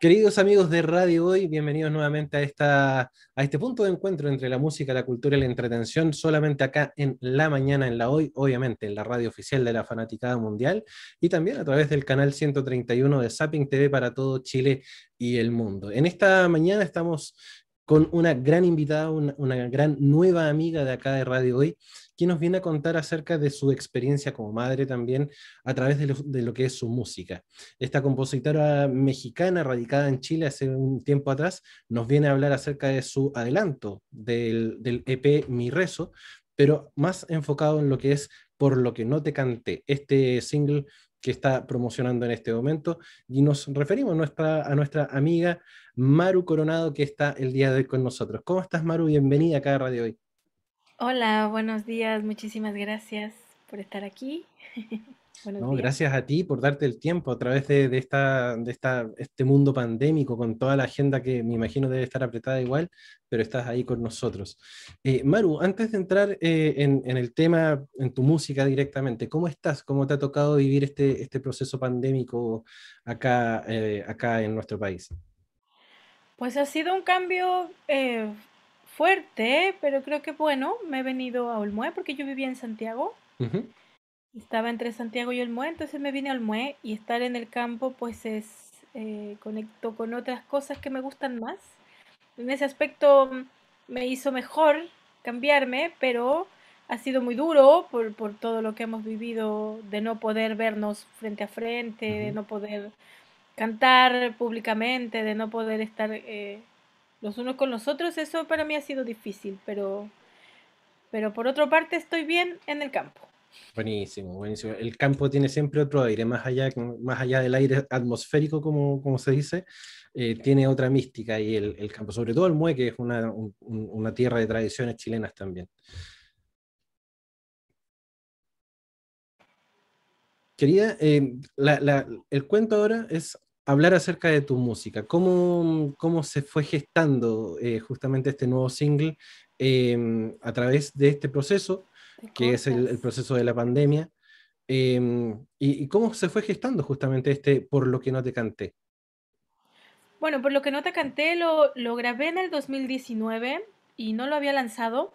Queridos amigos de Radio Hoy, bienvenidos nuevamente a, esta, a este punto de encuentro entre la música, la cultura y la entretención, solamente acá en la mañana, en la Hoy, obviamente en la radio oficial de la Fanaticada Mundial y también a través del canal 131 de Zapping TV para todo Chile y el mundo. En esta mañana estamos con una gran invitada, una, gran nueva amiga de acá de Radio Hoy, quien nos viene a contar acerca de su experiencia como madre también a través de lo, que es su música. Esta compositora mexicana radicada en Chile hace un tiempo atrás nos viene a hablar acerca de su adelanto del, del EP Mi Rezo, pero más enfocado en lo que es Por lo que no te canté, este single que está promocionando en este momento y nos referimos nuestra, a nuestra amiga Maru Coronado que está el día de hoy con nosotros. ¿Cómo estás Maru? Bienvenida acá a Radio Hoy. Hola, buenos días, muchísimas gracias por estar aquí. no, gracias a ti por darte el tiempo a través de, esta, de esta, este mundo pandémico, con toda la agenda que me imagino debe estar apretada igual, pero estás ahí con nosotros. Eh, Maru, antes de entrar eh, en, el tema, en tu música directamente, ¿cómo estás? ¿Cómo te ha tocado vivir este, este proceso pandémico acá, eh, acá en nuestro país? Pues ha sido un cambio fuerte, pero creo que bueno, me he venido a Olmué porque yo vivía en Santiago. Estaba entre Santiago y Olmué, entonces me vine a Olmué y estar en el campo pues es, eh, conecto con otras cosas que me gustan más. En ese aspecto me hizo mejor cambiarme, pero ha sido muy duro por, por todo lo que hemos vivido de no poder vernos frente a frente, de no poder cantar públicamente, de no poder estar eh, los unos con los otros, eso para mí ha sido difícil, pero, pero por otra parte estoy bien en el campo. Buenísimo, buenísimo. El campo tiene siempre otro aire, más allá, más allá del aire atmosférico, como, como se dice, eh, tiene otra mística y el, el, campo, sobre todo el Mue, que es una, una tierra de tradiciones chilenas también. Querida, eh, la, la, el cuento ahora es hablar acerca de tu música. ¿Cómo, cómo se fue gestando eh, justamente este nuevo single em, a través de este proceso, que es el, proceso de la pandemia? Em, y, cómo se fue gestando justamente este Por lo que no te canté? Bueno, por lo que no te canté lo, lo grabé en el 2019 y no lo había lanzado.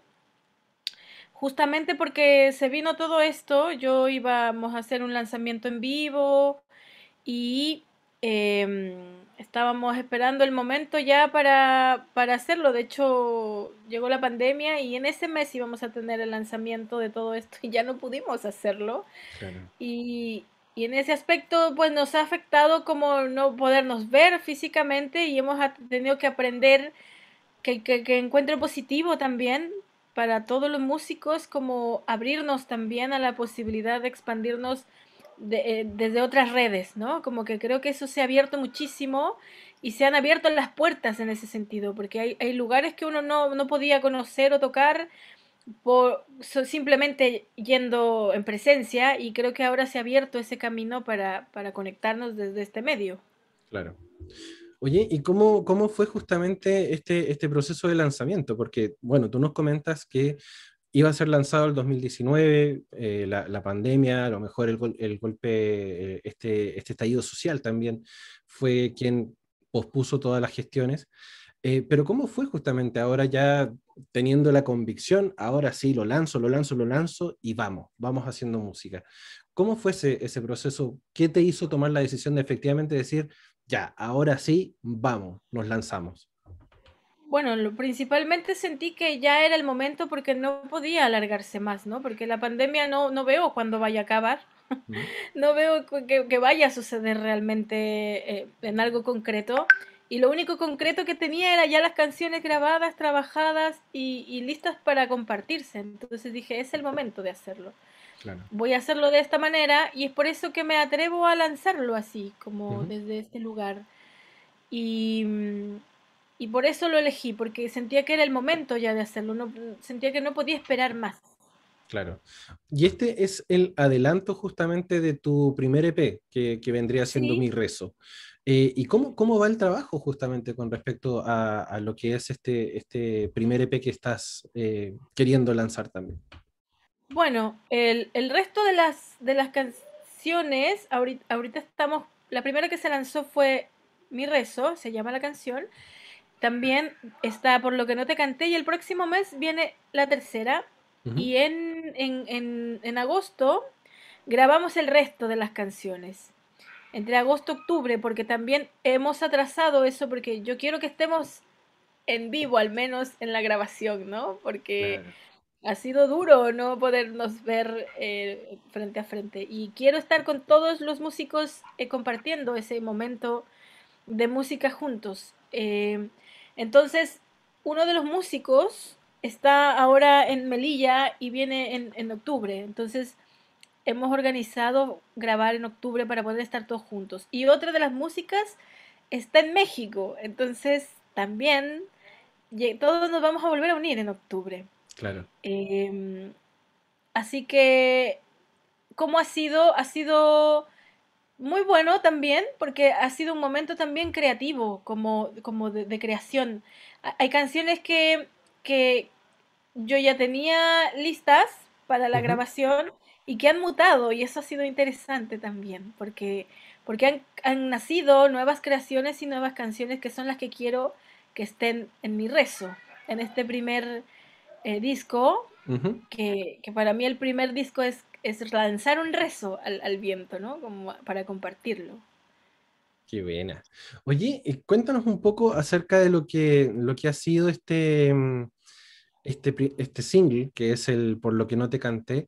Justamente porque se vino todo esto, yo íbamos a hacer un lanzamiento en vivo y Em, estábamos esperando el momento ya para, para, hacerlo. De hecho, llegó la pandemia y en ese mes íbamos a tener el lanzamiento de todo esto y ya no pudimos hacerlo. Y, y, en ese aspecto, pues nos ha afectado como no podernos ver físicamente y hemos tenido que aprender que, que, que encuentre positivo también para todos los músicos, como abrirnos también a la posibilidad de expandirnos eh, desde otras redes, ¿no? Como que creo que eso se ha abierto muchísimo y se han abierto las puertas en ese sentido, porque hay, hay lugares que uno no, no, podía conocer o tocar por, simplemente yendo en presencia y creo que ahora se ha abierto ese camino para, para conectarnos desde este medio. Claro. Oye, ¿y cómo, cómo fue justamente este, este proceso de lanzamiento? Porque, bueno, tú nos comentas que iba a ser lanzado el 2019, eh, la, pandemia, a lo mejor el, golpe, eh, este, este estallido social también fue quien pospuso todas las gestiones. Eh, pero ¿cómo fue justamente ahora ya teniendo la convicción, ahora sí, lo lanzo, lo lanzo, lo lanzo y vamos, vamos haciendo música? ¿Cómo fue ese, ese proceso? ¿Qué te hizo tomar la decisión de efectivamente decir, ya, ahora sí, vamos, nos lanzamos? Bueno, lo, principalmente sentí que ya era el momento porque no podía alargarse más, ¿no? Porque la pandemia no, no veo cuándo vaya a acabar. no veo que, vaya a suceder realmente eh, en algo concreto. Y lo único concreto que tenía era ya las canciones grabadas, trabajadas y, listas para compartirse. Entonces dije, es el momento de hacerlo. Voy a hacerlo de esta manera y es por eso que me atrevo a lanzarlo así, como desde este lugar. Y, mm, y por eso lo elegí, porque sentía que era el momento ya de hacerlo, no, sentía que no podía esperar más. Claro. Y este es el adelanto justamente de tu primer EP, que, que vendría siendo Mi Rezo. Eh, ¿Y cómo, cómo va el trabajo justamente con respecto a, a, lo que es este, este primer EP que estás eh, queriendo lanzar también? Bueno, el, el, resto de las, de las canciones, ahorita, ahorita estamos, la primera que se lanzó fue Mi rezo, se llama la canción. También está Por lo que no te canté y el próximo mes viene la tercera. Y en, en, en, agosto grabamos el resto de las canciones. Entre agosto y octubre, porque también hemos atrasado eso, porque yo quiero que estemos en vivo, al menos en la grabación, ¿no? Porque ha sido duro no podernos ver eh, frente a frente. Y quiero estar con todos los músicos eh, compartiendo ese momento de música juntos. Eh, entonces, uno de los músicos está ahora en Melilla y viene en, en, octubre. Entonces, hemos organizado grabar en octubre para poder estar todos juntos. Y otra de las músicas está en México. Entonces, también todos nos vamos a volver a unir en octubre. Claro. Em, así que, ¿cómo ha sido? Ha sido muy bueno también, porque ha sido un momento también creativo, como, como de, creación. Hay canciones que, que yo ya tenía listas para la grabación y que han mutado, y eso ha sido interesante también, porque, porque han, han nacido nuevas creaciones y nuevas canciones que son las que quiero que estén en mi rezo, en este primer eh, disco, que, para mí el primer disco es, es lanzar un rezo al, viento, ¿no? Como para compartirlo. Qué buena. Oye, cuéntanos un poco acerca de lo que, lo que ha sido este, mm, este, este single, que es el Por lo que no te canté.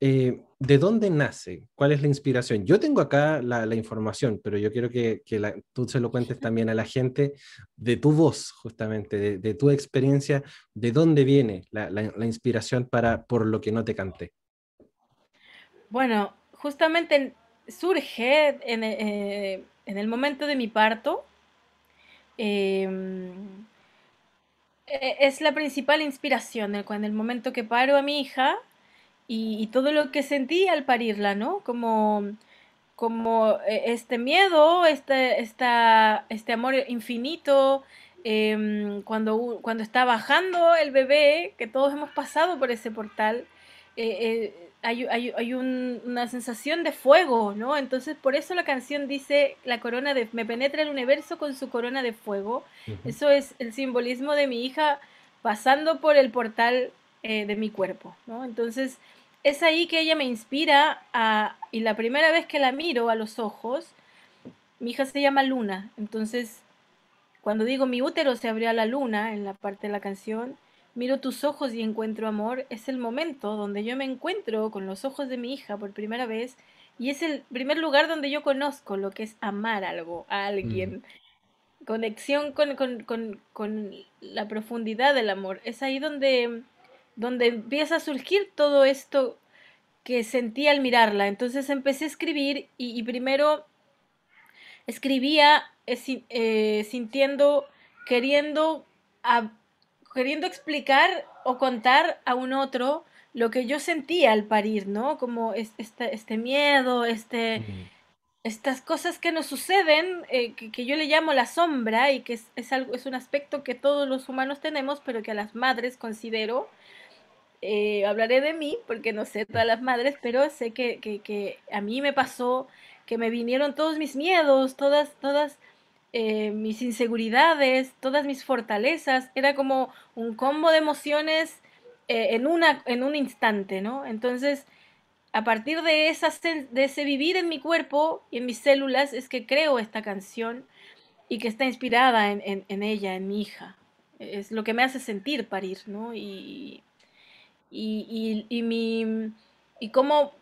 Eh, ¿de dónde nace? ¿Cuál es la inspiración? Yo tengo acá la, información, pero yo quiero que, tú se lo cuentes también a la gente de tu voz, justamente, de, tu experiencia, de dónde viene la, inspiración para por lo que no te canté. Bueno, justamente surge en, eh, el momento de mi parto. Em, e, es la principal inspiración, en el momento que paro a mi hija, y, todo lo que sentí al parirla, ¿no? Como, como eh, este miedo, este, esta, este amor infinito, em, cuando, cuando está bajando el bebé, que todos hemos pasado por ese portal, eh, eh, hay, hay, hay una sensación de fuego, ¿no? Entonces por eso la canción dice, la corona de, me penetra el universo con su corona de fuego. Eso es el simbolismo de mi hija pasando por el portal de mi cuerpo, ¿no? Entonces es ahí que ella me inspira a, y la primera vez que la miro a los ojos, mi hija se llama Luna, entonces cuando digo mi útero se abrió a la luna en la parte de la canción, miro tus ojos y encuentro amor, es el momento donde yo me encuentro con los ojos de mi hija por primera vez y es el primer lugar donde yo conozco lo que es amar algo, a alguien. Conexión con, con, con la profundidad del amor. Es ahí donde donde empieza a surgir todo esto que sentí al mirarla. Entonces empecé a escribir y, primero escribía eh, eh, sintiendo, queriendo, queriendo explicar o contar a un otro lo que yo sentía al parir, ¿no? Como este, este miedo, este, estas cosas que nos suceden, eh, que, yo le llamo la sombra y que es, es, algo, es un aspecto que todos los humanos tenemos, pero que a las madres considero eh, hablaré de mí, porque no sé todas las madres, pero sé que, que, a mí me pasó que me vinieron todos mis miedos, todas, todas eh, mis inseguridades, todas mis fortalezas. Era como un combo de emociones eh, en, una, en un instante, ¿no? Entonces, a partir de, esas, de ese vivir en mi cuerpo y en mis células, es que creo esta canción y que está inspirada en, ella, en mi hija. Es lo que me hace sentir parir, ¿no? Y, y, y, mi, y cómo,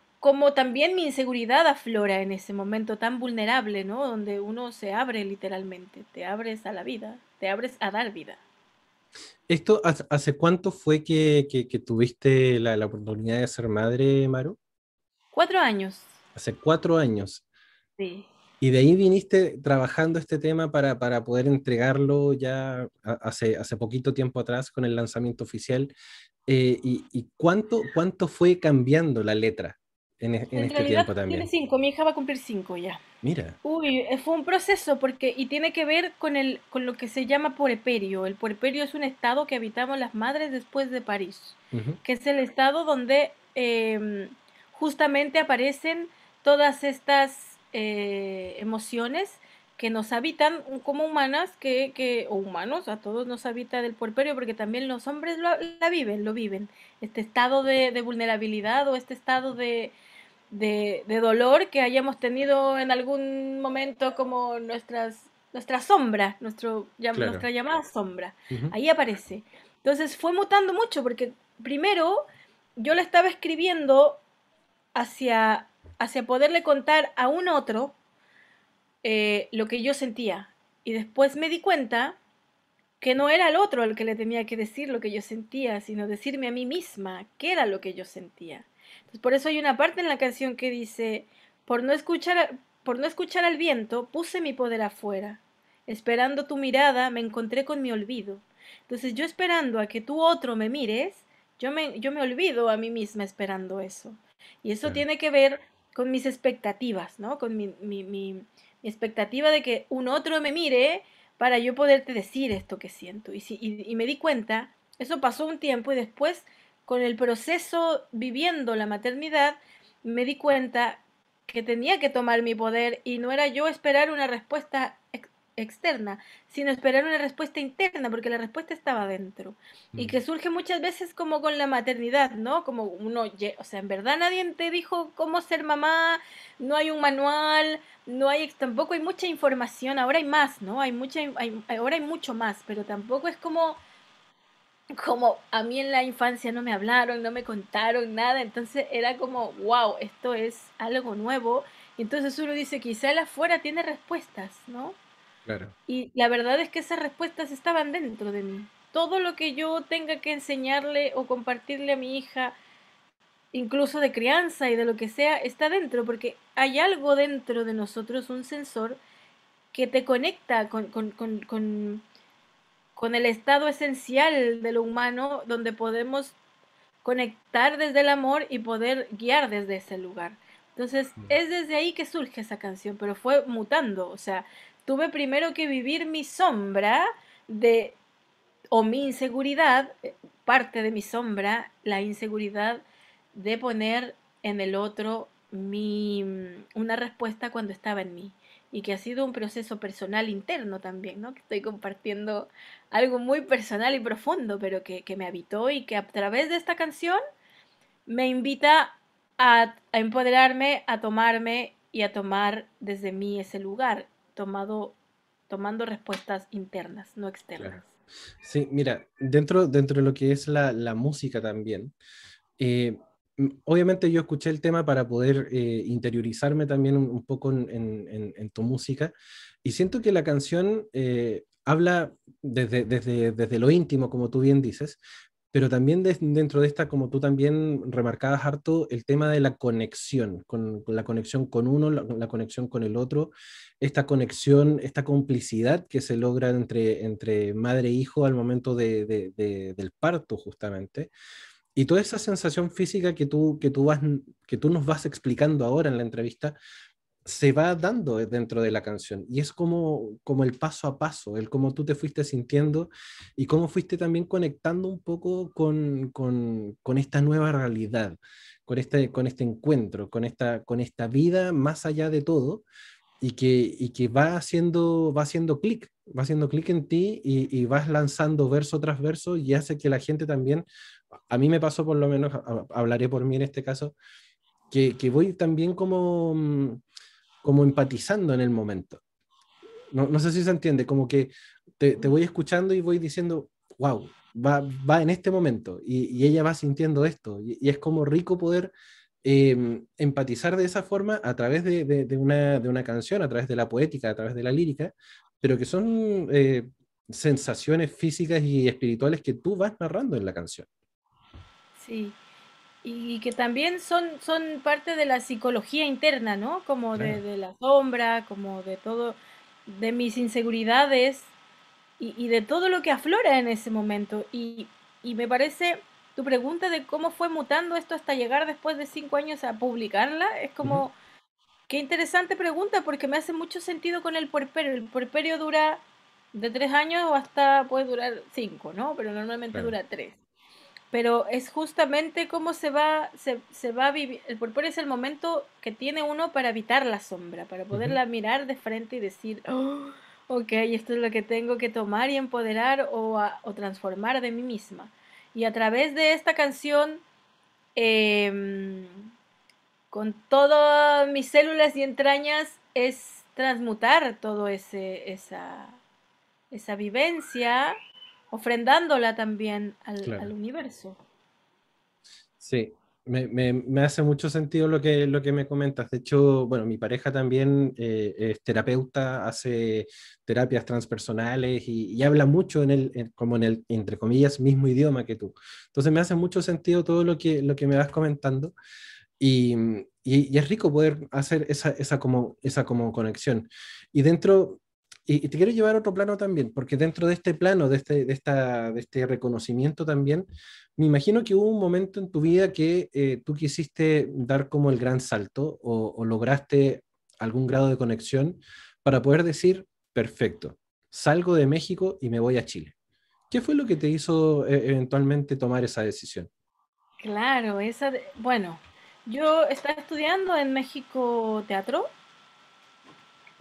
también mi inseguridad aflora en ese momento tan vulnerable, ¿no? Donde uno se abre literalmente, te abres a la vida, te abres a dar vida. ¿Esto hace cuánto fue que, tuviste la, la, oportunidad de ser madre, Maru? Cuatro años. Hace cuatro años. Sí. Y de ahí viniste trabajando este tema para, para poder entregarlo ya hace, hace poquito tiempo atrás con el lanzamiento oficial. Eh, y, cuánto, cuánto fue cambiando la letra en, este tiempo también? Tiene cinco, mi hija va a cumplir cinco ya. Mira. Uy, eh, fue un proceso porque, y tiene que ver con, el, con lo que se llama puerperio. El puerperio es un estado que habitamos las madres después de París, que es el estado donde em, justamente aparecen todas estas eh, emociones que nos habitan como humanas, que, que, o humanos, a todos nos habita del puerperio, porque también los hombres lo, la viven, lo viven. Este estado de, de vulnerabilidad o este estado de, de, de, dolor que hayamos tenido en algún momento como nuestras, nuestra sombra, nuestro, claro. nuestra llamada sombra. Uh -huh. Ahí aparece. Entonces fue mutando mucho, porque primero yo la estaba escribiendo hacia, hacia poderle contar a un otro, eh, lo que yo sentía. Y después me di cuenta que no era el otro al que le tenía que decir lo que yo sentía, sino decirme a mí misma qué era lo que yo sentía. Entonces, por eso hay una parte en la canción que dice, por no escuchar, por no escuchar al viento, puse mi poder afuera. Esperando tu mirada, me encontré con mi olvido. Entonces, yo esperando a que tú otro me mires, yo me, yo me olvido a mí misma esperando eso. Y eso sí. tiene que ver con mis expectativas, ¿no? Con mi, mi, mi, expectativa de que un otro me mire para yo poderte decir esto que siento. Y, si, y, y me di cuenta, eso pasó un tiempo y después, con el proceso viviendo la maternidad, me di cuenta que tenía que tomar mi poder y no era yo esperar una respuesta ex externa, sino esperar una respuesta interna, porque la respuesta estaba dentro. Mm. Y que surge muchas veces como con la maternidad, ¿no? Como uno, o sea, en verdad nadie te dijo cómo ser mamá, no hay un manual, no hay, tampoco hay mucha información, ahora hay más, ¿no? Hay mucha, hay, ahora hay mucho más, pero tampoco es como, como a mí en la infancia no me hablaron, no me contaron nada, entonces era como, wow, esto es algo nuevo. Y entonces uno dice, quizá el afuera tiene respuestas, ¿no? Claro. Y la verdad es que esas respuestas estaban dentro de mí. Todo lo que yo tenga que enseñarle o compartirle a mi hija, incluso de crianza y de lo que sea, está dentro, porque hay algo dentro de nosotros, un sensor, que te conecta con, con, con, con, con el estado esencial de lo humano, donde podemos conectar desde el amor y poder guiar desde ese lugar. Entonces, es desde ahí que surge esa canción, pero fue mutando, o sea, tuve primero que vivir mi sombra de, o mi inseguridad, eh, parte de mi sombra, la inseguridad de poner en el otro mi, mm, una respuesta cuando estaba en mí. Y que ha sido un proceso personal interno también, ¿no? Que estoy compartiendo algo muy personal y profundo, pero que, que me habitó y que a través de esta canción me invita a, empoderarme, a tomarme y a tomar desde mí ese lugar tomado, tomando respuestas internas, no externas. Sí, mira, dentro, dentro de lo que es la, la música también, eh, obviamente yo escuché el tema para poder eh, interiorizarme también un, poco en, tu música y siento que la canción eh, habla desde, desde, desde lo íntimo, como tú bien dices, pero también de, dentro de esta, como tú también remarcabas harto, el tema de la conexión, con, la conexión con uno, la, conexión con el otro, esta conexión, esta complicidad que se logra entre, entre madre e hijo al momento de, del parto, justamente. Y toda esa sensación física que tú, que, tú vas, que tú nos vas explicando ahora en la entrevista, se va dando dentro de la canción. Y es como, como el paso a paso, el cómo tú te fuiste sintiendo y cómo fuiste también conectando un poco con, con, con esta nueva realidad, con este, con este encuentro, con esta, con esta vida más allá de todo y que, y que va haciendo, va haciendo clic, va haciendo clic en ti y, y, vas lanzando verso tras verso y hace que la gente también, a mí me pasó por lo menos, hablaré por mí en este caso, que, que voy también como mm, como empatizando en el momento. No, no sé si se entiende, como que te, te, voy escuchando y voy diciendo, wow, va, va en este momento y, y ella va sintiendo esto. Y, y, es como rico poder eh, empatizar de esa forma a través de, de, de, una, de, una, canción, a través de la poética, a través de la lírica, pero que son eh, sensaciones físicas y espirituales que tú vas narrando en la canción. Sí, y que también son, son parte de la psicología interna, ¿no? Como de, de la sombra, como de todo, de mis inseguridades y, y, de todo lo que aflora en ese momento. Y, y, me parece tu pregunta de cómo fue mutando esto hasta llegar después de cinco años a publicarla, es como, uh -huh. qué interesante pregunta porque me hace mucho sentido con el puerperio. El puerperio dura de tres años o hasta puede durar cinco, ¿no? Pero normalmente claro. dura tres. Pero es justamente cómo se va, se, se va a vivir, el porpor es el momento que tiene uno para evitar la sombra, para poderla mirar de frente y decir, oh, ok, esto es lo que tengo que tomar y empoderar o, o transformar de mí misma. Y a través de esta canción, em, con todas mis células y entrañas, es transmutar todo ese, esa, esa vivencia, ofrendándola también al, universo. Sí, me, hace mucho sentido lo que, lo que me comentas. De hecho, bueno, mi pareja también eh, es terapeuta, hace terapias transpersonales y, habla mucho en el, como en el, entre comillas, mismo idioma que tú. Entonces me hace mucho sentido todo lo que, lo que me vas comentando. Y, y, es rico poder hacer esa, esa, como, esa como conexión. Y dentro, y, te quiero llevar a otro plano también, porque dentro de este plano, de este, de esta, de este reconocimiento también, me imagino que hubo un momento en tu vida que eh, tú quisiste dar como el gran salto o, o lograste algún grado de conexión para poder decir, perfecto, salgo de México y me voy a Chile. ¿Qué fue lo que te hizo eh, eventualmente tomar esa decisión? Claro, esa, bueno, yo estaba estudiando en México teatro,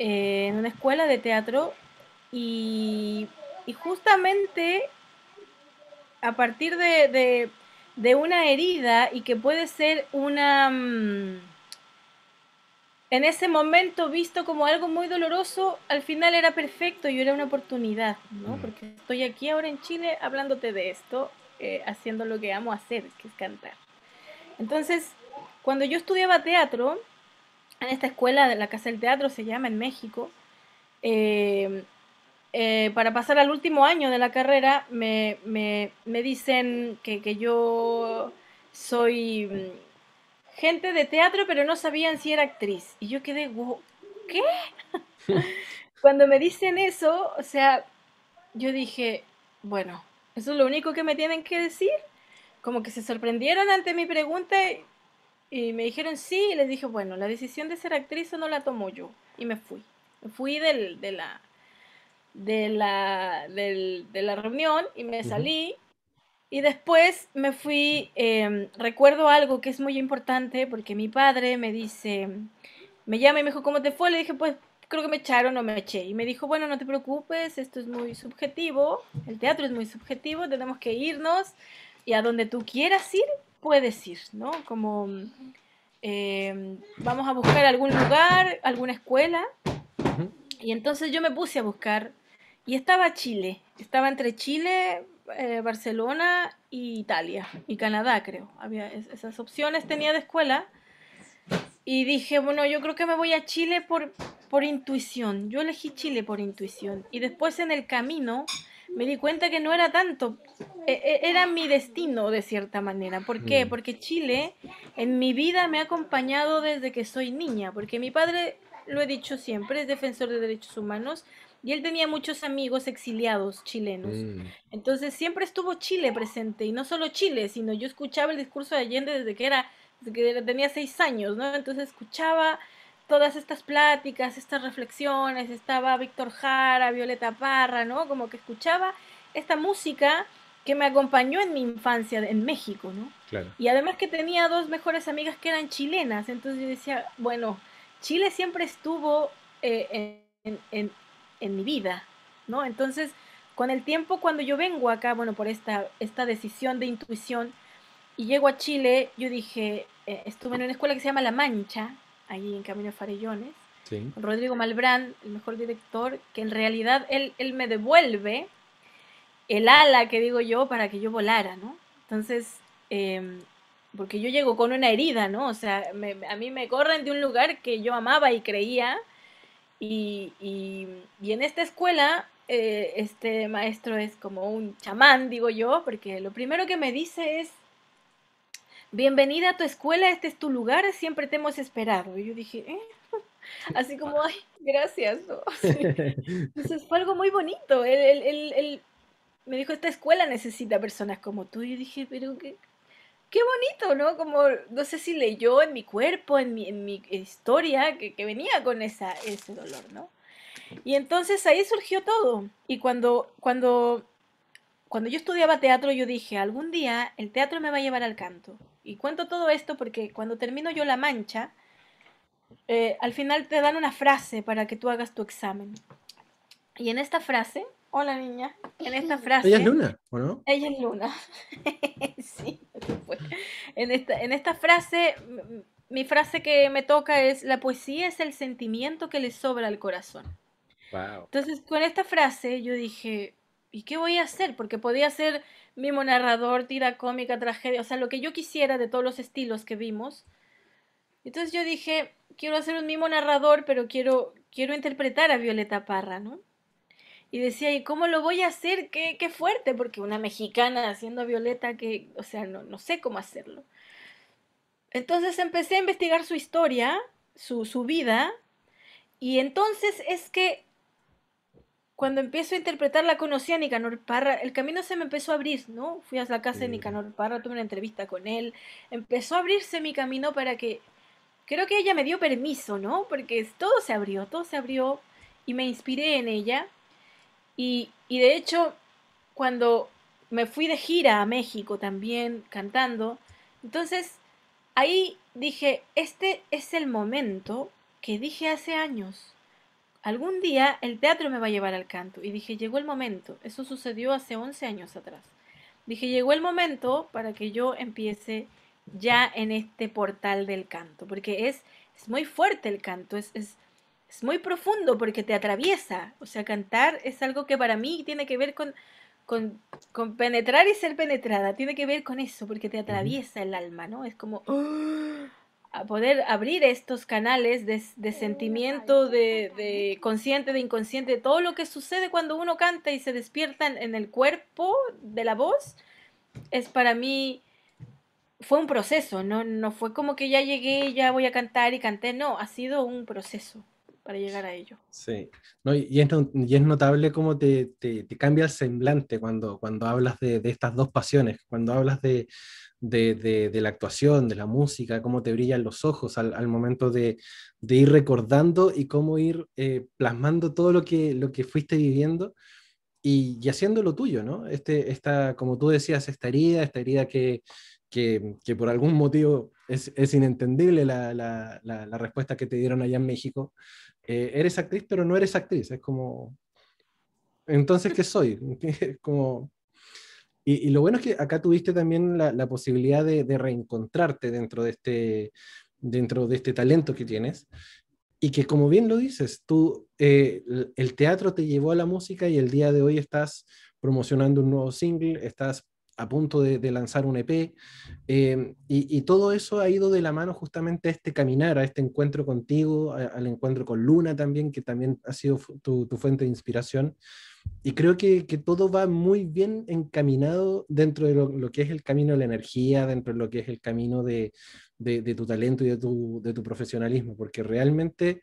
eh, en una escuela de teatro, y, justamente a partir de, una herida y que puede ser una... Mm, en ese momento visto como algo muy doloroso, al final era perfecto y era una oportunidad, ¿no? Mm. Porque estoy aquí ahora en Chile hablándote de esto, eh, haciendo lo que amo hacer, que es cantar. Entonces, cuando yo estudiaba teatro, en esta escuela de la Casa del Teatro, se llama en México, eh, eh, para pasar al último año de la carrera, me, dicen que, yo soy mm, gente de teatro, pero no sabían si era actriz. Y yo quedé, ¿qué? Cuando me dicen eso, o sea, yo dije, bueno, eso es lo único que me tienen que decir. Como que se sorprendieron ante mi pregunta y me dijeron sí, y les dije, bueno, la decisión de ser actriz no la tomo yo. Y me fui. Me fui del, de, la, de, la, de la reunión y me salí. Y después me fui, em, recuerdo algo que es muy importante porque mi padre me dice, me llama y me dijo, ¿cómo te fue? Le dije, pues creo que me echaron o me eché. Y me dijo, bueno, no te preocupes, esto es muy subjetivo, el teatro es muy subjetivo, tenemos que irnos y a donde tú quieras ir, puedes ir, ¿no? Como em, vamos a buscar algún lugar, alguna escuela. Y entonces yo me puse a buscar y estaba Chile, estaba entre Chile, eh, Barcelona y Italia y Canadá, creo. Había esas opciones tenía de escuela. Y dije, bueno, yo creo que me voy a Chile por, por intuición. Yo elegí Chile por intuición. Y después en el camino me di cuenta que no era tanto, e, e, era mi destino de cierta manera. ¿Por qué? Mm. Porque Chile en mi vida me ha acompañado desde que soy niña, porque mi padre, lo he dicho siempre, es defensor de derechos humanos y él tenía muchos amigos exiliados chilenos. Mm. Entonces siempre estuvo Chile presente y no solo Chile, sino yo escuchaba el discurso de Allende desde que era, desde que tenía seis años, ¿no? Entonces escuchaba todas estas pláticas, estas reflexiones, estaba Víctor Jara, Violeta Parra, ¿no? Como que escuchaba esta música que me acompañó en mi infancia en México, ¿no? Claro. Y además que tenía dos mejores amigas que eran chilenas, entonces yo decía, bueno, Chile siempre estuvo eh, en, en, mi vida, ¿no? Entonces, con el tiempo, cuando yo vengo acá, bueno, por esta, esta decisión de intuición, y llego a Chile, yo dije, eh, estuve en una escuela que se llama La Mancha, allí en Camino Farellones, Rodrigo Malbrán, el mejor director, que en realidad él, él me devuelve el ala que digo yo para que yo volara, ¿no? Entonces, em, porque yo llego con una herida, ¿no? O sea, a mí me corren de un lugar que yo amaba y creía, y, y, y en esta escuela eh, este maestro es como un chamán, digo yo, porque lo primero que me dice es, bienvenida a tu escuela, este es tu lugar, siempre te hemos esperado. Y yo dije, ¿eh? así como, ay, gracias. Entonces fue algo muy bonito. Él, me dijo, esta escuela necesita personas como tú. Y yo dije, pero qué, bonito, ¿no? Como, no sé si leyó en mi cuerpo, en mi, historia, que, que venía con esa, ese dolor, ¿no? Y entonces ahí surgió todo. Y cuando, cuando cuando yo estudiaba teatro, yo dije, algún día el teatro me va a llevar al canto. Y cuento todo esto porque cuando termino yo La Mancha, eh, al final te dan una frase para que tú hagas tu examen. Y en esta frase, hola niña, en esta frase... Ella es Luna, ¿o no? Ella es Luna. sí, fue. En esta, en esta frase, mi frase que me toca es, la poesía es el sentimiento que le sobra al corazón. Wow. Entonces, con esta frase yo dije, ¿y qué voy a hacer? Porque podía ser mimo narrador, tira cómica, tragedia, o sea, lo que yo quisiera de todos los estilos que vimos. Entonces yo dije, quiero hacer un mimo narrador, pero quiero, quiero interpretar a Violeta Parra, ¿no? Y decía, ¿y cómo lo voy a hacer? Qué, qué fuerte, porque una mexicana haciendo a Violeta, que, o sea, no, no sé cómo hacerlo. Entonces empecé a investigar su historia, su, su vida, y entonces es que cuando empiezo a interpretar la conocí a Nicanor Parra, el camino se me empezó a abrir, ¿no? Fui a la casa de Nicanor Parra, tuve una entrevista con él, empezó a abrirse mi camino para que, creo que ella me dio permiso, ¿no? Porque todo se abrió, todo se abrió y me inspiré en ella. Y, y de hecho, cuando me fui de gira a México también cantando, entonces ahí dije, este es el momento que dije hace años algún día el teatro me va a llevar al canto. Y dije, llegó el momento. Eso sucedió hace 11 años atrás. Dije, llegó el momento para que yo empiece ya en este portal del canto, porque es, es muy fuerte el canto, es, es, es, muy profundo porque te atraviesa. O sea, cantar es algo que para mí tiene que ver con, con, con penetrar y ser penetrada, tiene que ver con eso, porque te atraviesa el alma, ¿no? Es como a poder abrir estos canales de, de sentimiento, de, de, consciente, de inconsciente, todo lo que sucede cuando uno canta y se despierta en, el cuerpo de la voz, es para mí, fue un proceso, ¿no? no fue como que ya llegué, ya voy a cantar y canté, no, ha sido un proceso para llegar a ello. Sí, no, y, es, y es notable cómo te, te, te, cambia el semblante cuando, cuando hablas de, de estas dos pasiones, cuando hablas de, de, de, la actuación, de la música, cómo te brillan los ojos al, al momento de, de, ir recordando y cómo ir eh, plasmando todo lo que, lo que fuiste viviendo y, y, haciendo lo tuyo, ¿no? Este, esta, como tú decías, esta herida, esta herida que, que, que por algún motivo es, es inentendible la, la, la, la, respuesta que te dieron allá en México. Eh, eres actriz, pero no eres actriz, es como... Entonces, ¿qué soy? como y, lo bueno es que acá tuviste también la, posibilidad de, reencontrarte dentro de, este, dentro de este talento que tienes. Y que como bien lo dices, tú, eh, el teatro te llevó a la música y el día de hoy estás promocionando un nuevo single, estás a punto de, lanzar un EP, eh, y, todo eso ha ido de la mano justamente a este caminar, a este encuentro contigo, al encuentro con Luna también, que también ha sido tu fuente de inspiración y creo que, que, todo va muy bien encaminado dentro de lo, lo, que es el camino de la energía, dentro de lo que es el camino de, de, de tu talento y de tu, de tu, profesionalismo, porque realmente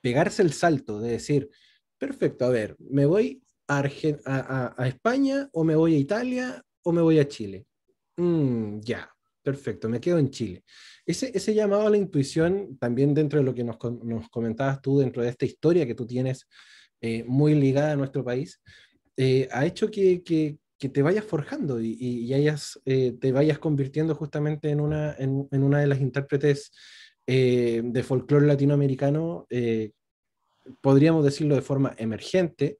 pegarse el salto de decir, perfecto, a ver, me voy a, Argen a, a, a España o me voy a Italia o me voy a Chile. Mm, ya, perfecto, me quedo en Chile. Ese, ese, llamado a la intuición, también dentro de lo que nos, nos comentabas tú, dentro de esta historia que tú tienes eh, muy ligada a nuestro país, eh, ha hecho que, que, que, te vayas forjando y, y hayas, eh, te vayas convirtiendo justamente en una, en, en una de las intérpretes eh, de folclore latinoamericano, podríamos decirlo de forma emergente,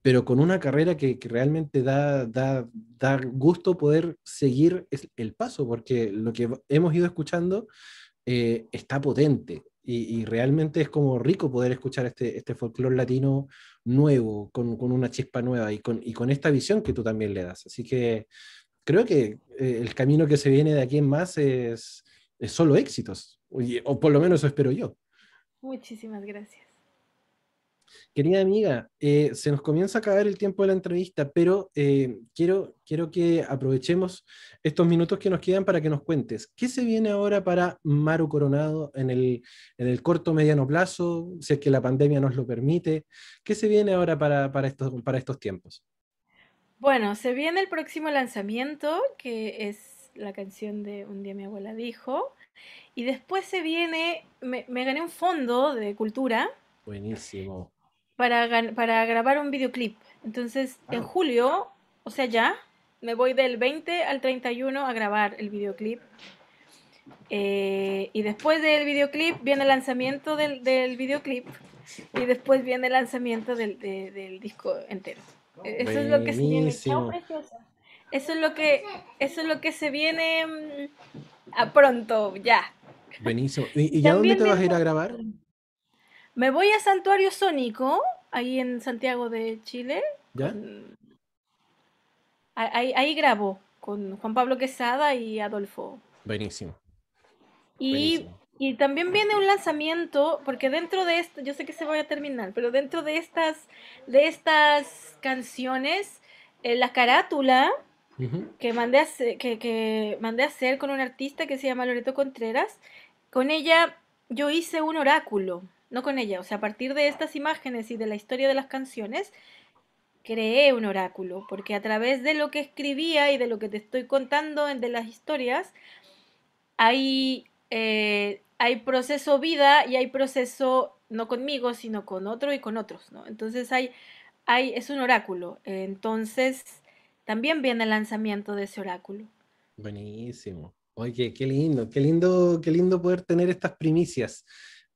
pero con una carrera que, que realmente da, da, da, gusto poder seguir el paso, porque lo que hemos ido escuchando está potente, y, y, realmente es como rico poder escuchar este, este folclore latino nuevo, con, con, una chispa nueva y con, y con esta visión que tú también le das. Así que creo que eh, el camino que se viene de aquí en más es, es solo éxitos, o, o por lo menos eso espero yo. Muchísimas gracias. Querida amiga, eh, se nos comienza a acabar el tiempo de la entrevista, pero eh, quiero, quiero que aprovechemos estos minutos que nos quedan para que nos cuentes qué se viene ahora para Maru Coronado en el, en el corto mediano plazo, si es que la pandemia nos lo permite, qué se viene ahora para, para, estos, para estos tiempos. Bueno, se viene el próximo lanzamiento, que es la canción de Un día mi abuela dijo, y después se viene, me, me gané un fondo de cultura. Buenísimo para, para grabar un videoclip. Entonces, ah. en julio o sea, ya. Me voy del 20 al 31 a grabar el videoclip. Eh, y después del videoclip viene el lanzamiento del, del videoclip. Y después viene el lanzamiento del, del disco entero. E, eso es lo que se viene. Eso es lo que, eso es lo que se viene mm, a pronto, ya. Buenísimo. ¿Y, ya dónde te vas a ir a grabar? Me voy a Santuario Sónico, ahí en Santiago de Chile. ¿Ya? Ahí, ahí grabo con Juan Pablo Quesada y Adolfo. Buenísimo. Y, y, también viene un lanzamiento, porque dentro de esto, yo sé que se va a terminar, pero dentro de estas, de estas canciones, en la carátula que, mandé a hacer, que, que mandé a hacer con un artista que se llama Loreto Contreras, con ella yo hice un oráculo, no con ella, o sea, a partir de estas imágenes y de la historia de las canciones, creé un oráculo, porque a través de lo que escribía y de lo que te estoy contando de las historias, hay, eh, hay proceso vida y hay proceso no conmigo, sino con otro y con otros, ¿no? Entonces hay, hay, es un oráculo. Entonces también viene el lanzamiento de ese oráculo. Buenísimo. Oye, qué lindo, qué lindo, qué lindo poder tener estas primicias.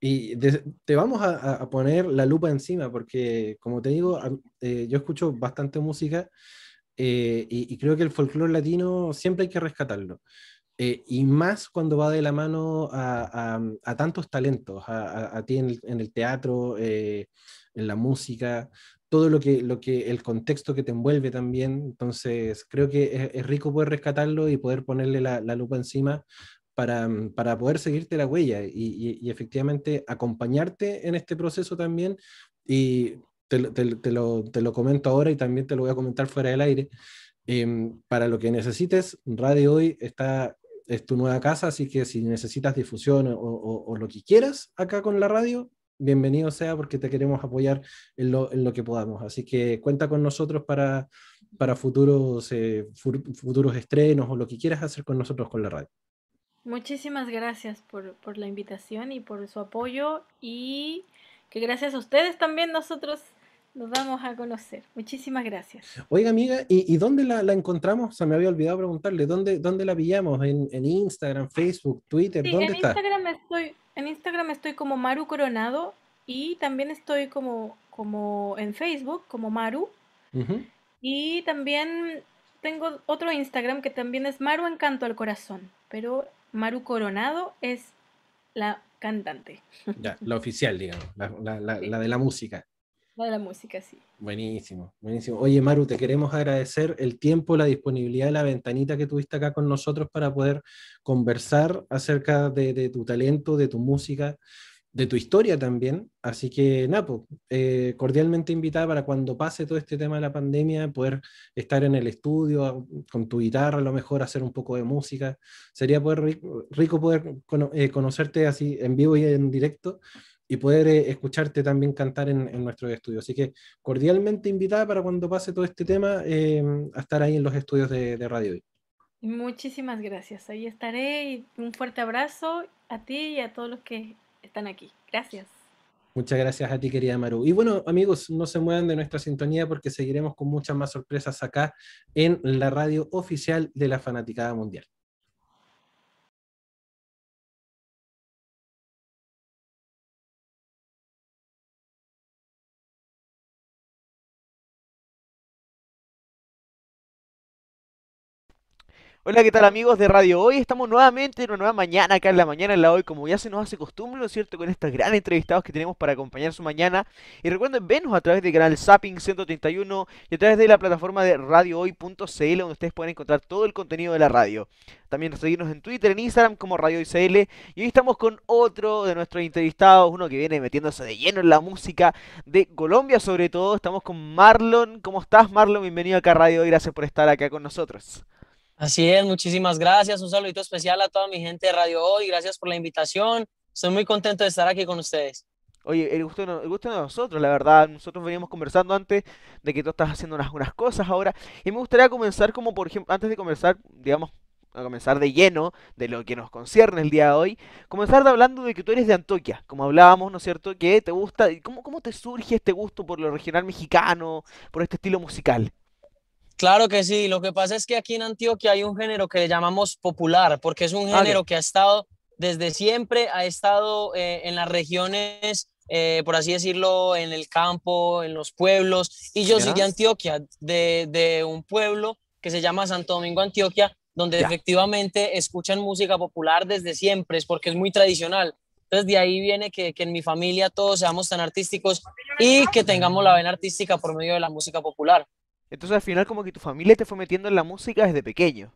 Y te vamos a, poner la lupa encima, porque como te digo, eh, yo escucho bastante música eh, y, creo que el folclore latino siempre hay que rescatarlo. Eh, y más cuando va de la mano a, tantos talentos, a, ti en el, teatro, en la música, todo lo que, lo que, el contexto que te envuelve también. Entonces, creo que es, rico poder rescatarlo y poder ponerle la, la lupa encima Mm, para, poder seguirte la huella y, efectivamente acompañarte en este proceso también. Y te, lo, comento ahora y también te lo voy a comentar fuera del aire. Em, para lo que necesites, Radio Hoy está, es tu nueva casa, así que si necesitas difusión o, lo que quieras acá con la radio, bienvenido sea porque te queremos apoyar en lo, en lo que podamos. Así que cuenta con nosotros para, para futuros, eh, futuros estrenos o lo que quieras hacer con nosotros con la radio. Muchísimas gracias por, por, la invitación y por su apoyo y que gracias a ustedes también nosotros nos vamos a conocer. Muchísimas gracias. Oiga, amiga, ¿y, y dónde la, la, encontramos? Se me había olvidado preguntarle, ¿dónde, dónde la pillamos? ¿En, en Instagram, Facebook, Twitter? ¿Dónde en está? Instagram estoy, en Instagram estoy como Maru Coronado y también estoy como, como en Facebook, como Maru. Y también tengo otro Instagram que también es Maru Encanto al Corazón, pero Maru Coronado es la cantante. Ya, la oficial, digamos, la, de la música. La de la música, sí. Buenísimo, buenísimo. Oye, Maru, te queremos agradecer el tiempo, la disponibilidad, la ventanita que tuviste acá con nosotros para poder conversar acerca de tu talento, de tu música de tu historia también. Así que, Napo, eh, cordialmente invitada para cuando pase todo este tema de la pandemia, poder estar en el estudio con tu guitarra, a lo mejor hacer un poco de música. Sería poder, rico, poder eh, conocerte así en vivo y en directo y poder eh, escucharte también cantar en, en, nuestro estudio. Así que cordialmente invitada para cuando pase todo este tema a estar ahí en los estudios de, de Radio Muchísimas gracias. Ahí estaré y un fuerte abrazo a ti y a todos los que están aquí. Gracias. Muchas gracias a ti, querida Maru. Y bueno, amigos, no se muevan de nuestra sintonía porque seguiremos con muchas más sorpresas acá en la radio oficial de la Fanaticada Mundial. Hola, ¿qué tal amigos de Radio Hoy? Estamos nuevamente en una nueva mañana acá en la mañana en la hoy, como ya se nos hace costumbre, ¿no es cierto? Con estos grandes entrevistados que tenemos para acompañar su mañana. Y recuerden vernos a través del canal Zapping 131 y a través de la plataforma de radiohoy.cl donde ustedes pueden encontrar todo el contenido de la radio. También seguirnos en Twitter, en Instagram como Radio CL. Y hoy estamos con otro de nuestros entrevistados, uno que viene metiéndose de lleno en la música de Colombia sobre todo. Estamos con Marlon. ¿Cómo estás, Marlon? Bienvenido acá a Radio Hoy. Gracias por estar acá con nosotros. Así es, muchísimas gracias. Un saludito especial a toda mi gente de Radio Hoy. Gracias por la invitación. Estoy muy contento de estar aquí con ustedes. Oye, el gusto, el gusto de nosotros, la verdad. Nosotros veníamos conversando antes de que tú estás haciendo unas, unas cosas ahora. Y me gustaría comenzar como, por ejemplo, antes de comenzar, digamos, a comenzar de lleno de lo que nos concierne el día de hoy, comenzar hablando de que tú eres de Antoquia, como hablábamos, ¿no es cierto? Que te gusta, ¿cómo, cómo te surge este gusto por lo regional mexicano, por este estilo musical? Claro que sí, lo que pasa es que aquí en Antioquia hay un género que le llamamos popular, porque es un género que ha estado desde siempre, ha estado eh, en las regiones, eh, por así decirlo, en el campo, en los pueblos, y yo soy de Antioquia, de, de un pueblo que se llama Santo Domingo, Antioquia, donde efectivamente escuchan música popular desde siempre, es porque es muy tradicional. Entonces de ahí viene que, que en mi familia todos seamos tan artísticos y que tengamos la vena artística por medio de la música popular. Entonces al final como que tu familia te fue metiendo en la música desde pequeño.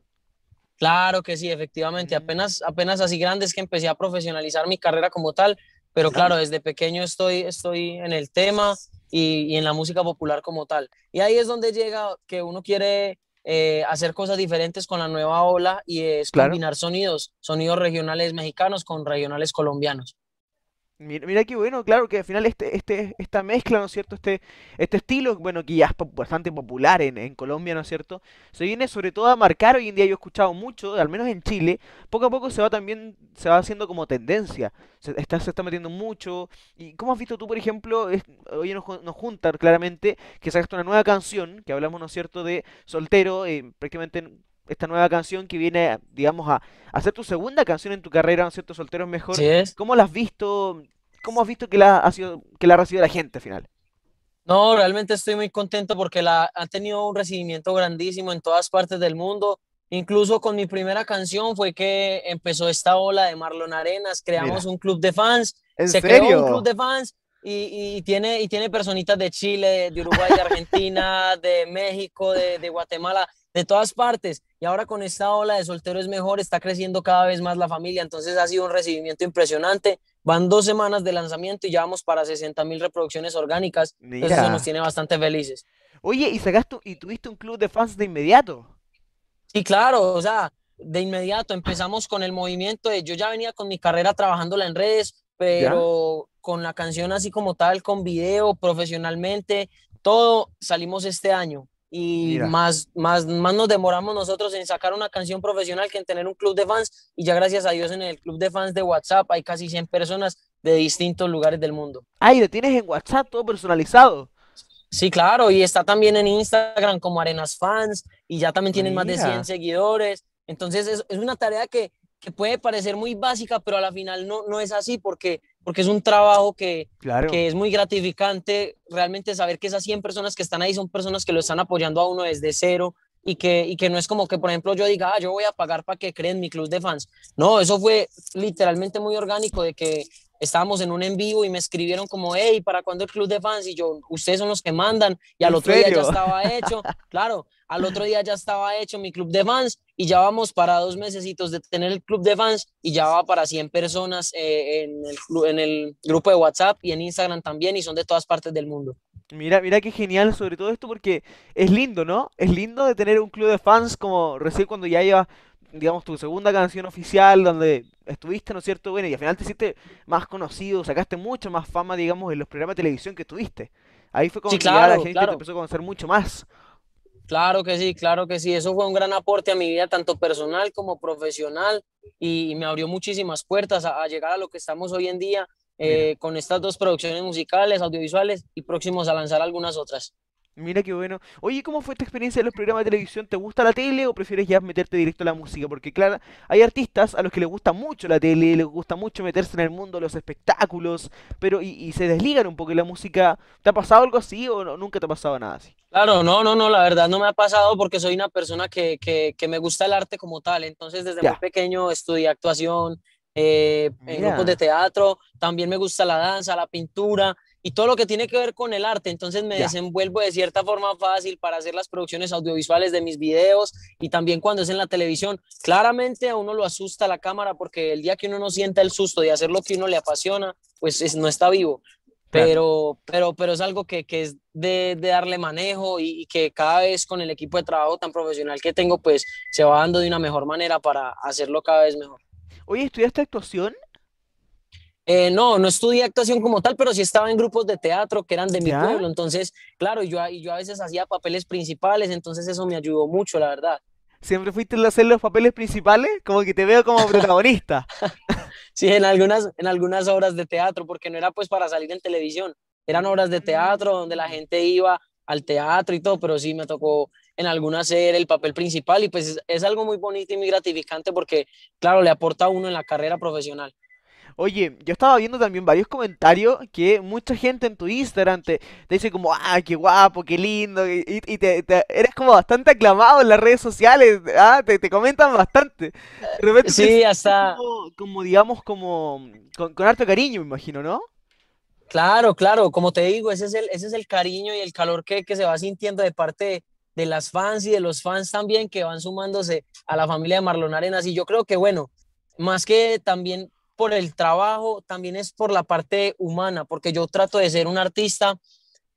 Claro que sí, efectivamente. Mm. Apenas, apenas así grande es que empecé a profesionalizar mi carrera como tal, pero claro, desde pequeño estoy, estoy en el tema y, y en la música popular como tal. Y ahí es donde llega que uno quiere eh, hacer cosas diferentes con la nueva ola y es Claro. combinar sonidos, sonidos regionales mexicanos con regionales colombianos. Mira, mira qué bueno, claro que al final este, este, esta mezcla, ¿no es cierto? Este, este estilo, bueno, que ya es bastante popular en, en Colombia, ¿no es cierto? Se viene sobre todo a marcar hoy en día, yo he escuchado mucho, al menos en Chile, poco a poco se va también, se va haciendo como tendencia, se está, se está metiendo mucho. ¿Y cómo has visto tú, por ejemplo, hoy nos, nos junta claramente que sacaste una nueva canción, que hablamos, ¿no es cierto?, de Soltero, eh, prácticamente esta nueva canción que viene, digamos, a, ser tu segunda canción en tu carrera, ¿no es cierto? Soltero es mejor. Así es. ¿Cómo la has visto? ¿Cómo has visto que la ha sido, que la ha recibido la gente al final? No, realmente estoy muy contento porque la, ha tenido un recibimiento grandísimo en todas partes del mundo. Incluso con mi primera canción fue que empezó esta ola de Marlon Arenas, creamos Mira. un club de fans, ¿En se creó un serio? club de fans y, y tiene, y tiene personitas de Chile, de Uruguay, de Argentina, de México, de, de Guatemala, de todas partes. Y ahora con esta ola de soltero es mejor, está creciendo cada vez más la familia, entonces ha sido un recibimiento impresionante. Van dos semanas de lanzamiento y ya vamos para 60 mil reproducciones orgánicas. Entonces eso Mira. nos tiene bastante felices. Oye, y sacaste y tuviste un club de fans de inmediato. Sí, claro, o sea, de inmediato empezamos con el movimiento de, yo ya venía con mi carrera trabajándola en redes, pero con la canción así como tal, con video, profesionalmente, todo salimos este año. Y Mira. más, más, más nos demoramos nosotros en sacar una canción profesional que en tener un club de fans. Y ya gracias a Dios en el club de fans de WhatsApp hay casi 100 personas de distintos lugares del mundo. Ay, lo tienes en WhatsApp todo personalizado. Sí, claro, y está también en Instagram como Arenas Fans y ya también tienen más de Mira. 100 seguidores. Entonces es, es una tarea que, que puede parecer muy básica, pero a la final no, no es así porque, porque es un trabajo que, Claro. que es muy gratificante realmente saber que esas 100 personas que están ahí son personas que lo están apoyando a uno desde cero y que, y que no es como que, por ejemplo, yo diga, ah, yo voy a pagar para que creen mi club de fans. No, eso fue literalmente muy orgánico de que estábamos en un en vivo y me escribieron como, hey, ¿para cuándo el club de fans? Y yo, ustedes son los que mandan. Y al ¿En otro día ya estaba hecho, claro, al otro día ya estaba hecho mi club de fans y ya vamos para dos mesecitos de tener el club de fans y ya va para 100 personas eh, en, el, en el grupo de WhatsApp y en Instagram también y son de todas partes del mundo. Mira, mira qué genial sobre todo esto porque es lindo, ¿no? Es lindo de tener un club de fans como recién cuando ya llevas, digamos, tu segunda canción oficial donde estuviste, ¿no es cierto? Bueno, y al final te hiciste más conocido, sacaste mucho más fama, digamos, en los programas de televisión que tuviste. Ahí fue cuando Sí, ya la claro, gente te claro. empezó a conocer mucho más. Claro que sí, claro que sí. Eso fue un gran aporte a mi vida, tanto personal como profesional, y, y me abrió muchísimas puertas a, a llegar a lo que estamos hoy en día eh, con estas dos producciones musicales, audiovisuales y próximos a lanzar algunas otras. Mira qué bueno. Oye, ¿cómo fue esta experiencia de los programas de televisión? ¿Te gusta la tele o prefieres ya meterte directo a la música? Porque claro, hay artistas a los que les gusta mucho la tele, les gusta mucho meterse en el mundo de los espectáculos, pero y, y se desligan un poco de la música. ¿Te ha pasado algo así o no- nunca te ha pasado nada así? Claro, no, no, no, la verdad no me ha pasado porque soy una persona que, que, que me gusta el arte como tal. Entonces, desde Ya. muy pequeño estudié actuación eh, en grupos de teatro, también me gusta la danza, la pintura y todo lo que tiene que ver con el arte. Entonces, me Ya. desenvuelvo de cierta forma fácil para hacer las producciones audiovisuales de mis videos y también cuando es en la televisión. Claramente a uno lo asusta la cámara porque el día que uno no sienta el susto de hacer lo que uno le apasiona, pues es- no está vivo pero, pero, pero es algo que, que es de, de darle manejo y, y que cada vez con el equipo de trabajo tan profesional que tengo, pues se va dando de una mejor manera para hacerlo cada vez mejor. Oye, ¿estudiaste actuación? Eh, no, no estudié actuación como tal, pero sí estaba en grupos de teatro que eran de mi ¿Ya? pueblo, entonces, claro, y yo, yo a veces hacía papeles principales, entonces eso me ayudó mucho, la verdad. ¿Siempre fuiste a hacer los papeles principales? Como que te veo como protagonista. Sí, en algunas, en algunas obras de teatro, porque no era pues para salir en televisión, eran obras de teatro donde la gente iba al teatro y todo, pero sí me tocó en alguna hacer el papel principal y pues es, es algo muy bonito y muy gratificante porque, claro, le aporta a uno en la carrera profesional. Oye, yo estaba viendo también varios comentarios que mucha gente en tu Instagram te, te dice como, ah, qué guapo, qué lindo, y, y te, te- eres como bastante aclamado en las redes sociales, ah, te, te comentan bastante. De repente te Sí, hasta, como, como, digamos, como con, con harto cariño, me imagino, ¿no? claro, claro, como te digo, ese es el, ese es el cariño y el calor que, que se va sintiendo de parte de, de las fans y de los fans también que van sumándose a la familia de Marlon Arenas. Y yo creo que, bueno, más que también por el trabajo, también es por la parte humana, porque yo trato de ser un artista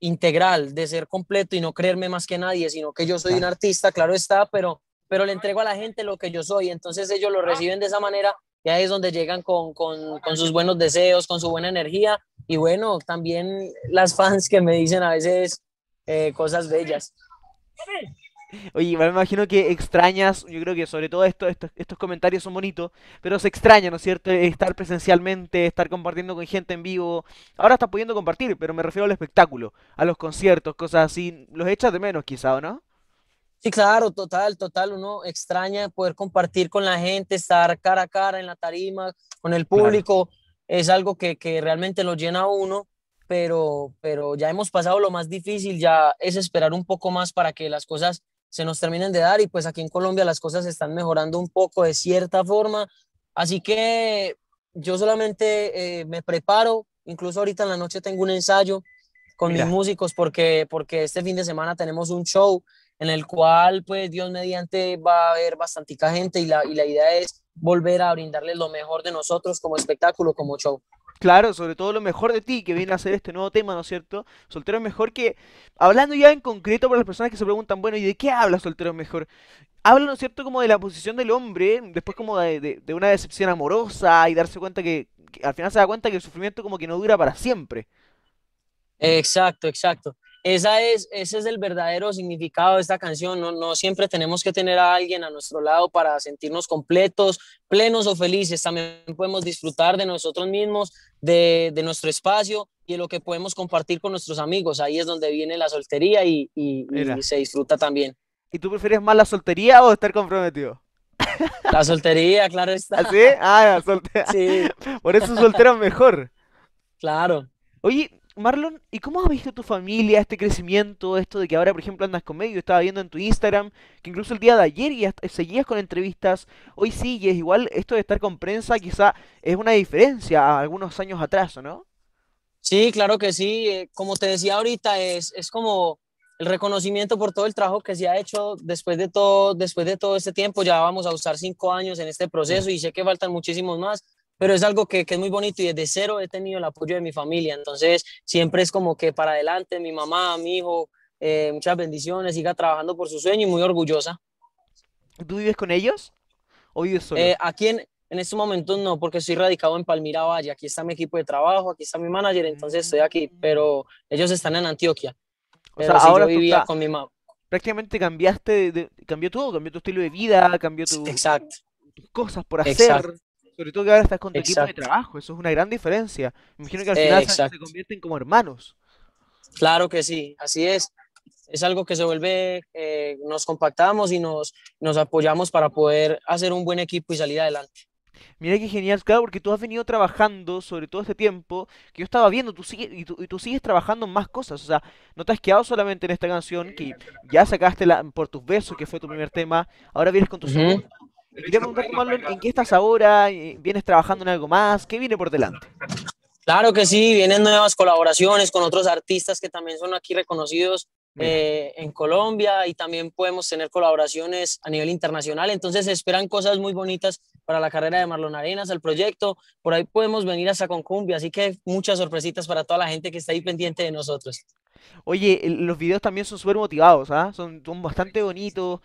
integral, de ser completo y no creerme más que nadie, sino que yo soy un artista, claro está, pero, pero le entrego a la gente lo que yo soy, entonces ellos lo reciben de esa manera y ahí es donde llegan con, con, con sus buenos deseos, con su buena energía y bueno, también las fans que me dicen a veces eh, cosas bellas. Oye, me imagino que extrañas, yo creo que sobre todo esto, estos, estos comentarios son bonitos, pero se extraña, ¿no es cierto? Estar presencialmente, estar compartiendo con gente en vivo. Ahora estás pudiendo compartir, pero me refiero al espectáculo, a los conciertos, cosas así. Los echas de menos quizá, ¿o no? Sí, claro, total, total, uno extraña poder compartir con la gente, estar cara a cara en la tarima, con el Claro. público, es algo que, que realmente lo llena a uno, pero, pero ya hemos pasado lo más difícil, ya es esperar un poco más para que las cosas se nos terminen de dar y pues aquí en Colombia las cosas están mejorando un poco de cierta forma, así que yo solamente eh, me preparo, incluso ahorita en la noche tengo un ensayo con mis músicos porque, porque este fin de semana tenemos un show en el cual, pues, Dios mediante va a haber bastantica gente y la, y la idea es volver a brindarles lo mejor de nosotros como espectáculo, como show. Claro, sobre todo lo mejor de ti, que viene a ser este nuevo tema, ¿no es cierto? Soltero mejor que, hablando ya en concreto para las personas que se preguntan, bueno, ¿y de qué habla Soltero mejor? Habla, ¿no es cierto?, como de la posición del hombre, después como de, de- de una decepción amorosa y darse cuenta que, que al final se da cuenta que el sufrimiento como que no dura para siempre. Exacto, exacto. Esa es, ese es el verdadero significado de esta canción. No, no siempre tenemos que tener a alguien a nuestro lado para sentirnos completos, plenos o felices. También podemos disfrutar de nosotros mismos, de, de nuestro espacio y de lo que podemos compartir con nuestros amigos. Ahí es donde viene la soltería y, y- Mira. y se disfruta también. ¿Y tú prefieres más la soltería o estar comprometido? La soltería, claro está. ¿Así? Ah, la soltera. Sí, Por eso soltero es mejor. claro. Oye, Marlon, ¿y cómo has visto tu familia este crecimiento, esto de que ahora, por ejemplo, andas con medio? Estaba viendo en tu Instagram que incluso el día de ayer ya seguías con entrevistas, hoy sigues, igual esto de estar con prensa quizá es una diferencia a algunos años atrás, ¿o no? Sí, claro que sí. eh, Como te decía ahorita, es, es como el reconocimiento por todo el trabajo que se ha hecho después de todo, después de todo este tiempo. Ya vamos a usar cinco años en este proceso y sé que faltan muchísimos más, pero es algo que, que es muy bonito y desde cero he tenido el apoyo de mi familia. Entonces, siempre es como que para adelante, mi mamá, mi hijo, eh, muchas bendiciones, siga trabajando por su sueño y muy orgullosa. ¿Tú vives con ellos o vives solo? Eh, aquí en, en estos momentos no, porque estoy radicado en Palmira Valle. Aquí está mi equipo de trabajo, aquí está mi manager, entonces estoy aquí, pero ellos están en Antioquia. O sea, sí, ahora vivía con mi mamá. prácticamente cambiaste, de, cambió todo, cambió tu estilo de vida, cambió tu- Exacto, cosas por hacer. exacto, Sobre todo que ahora estás con tu equipo de trabajo, eso es una gran diferencia. Me imagino que al final se, convierten como hermanos. Claro que sí, así es. Es algo que se vuelve, eh, nos compactamos y nos, nos apoyamos para poder hacer un buen equipo y salir adelante. Mira qué genial, claro, porque tú has venido trabajando sobre todo este tiempo que yo estaba viendo, tú sigues, y, tú, y tú sigues trabajando en más cosas, o sea, no te has quedado solamente en esta canción que ya sacaste la, por tus besos, que fue tu primer tema, ahora vienes con tu Ujú. segundo. Y quería preguntarte, Marlon, ¿en qué estás ahora? ¿Vienes trabajando en algo más? ¿Qué viene por delante? Claro que sí, vienen nuevas colaboraciones con otros artistas que también son aquí reconocidos eh, en Colombia y también podemos tener colaboraciones a nivel internacional. Entonces se esperan cosas muy bonitas para la carrera de Marlon Arenas, el proyecto. Por ahí podemos venir hasta con cumbia, así que muchas sorpresitas para toda la gente que está ahí pendiente de nosotros. Oye, los videos también son súper motivados, ¿ah? Son, bastante bonitos.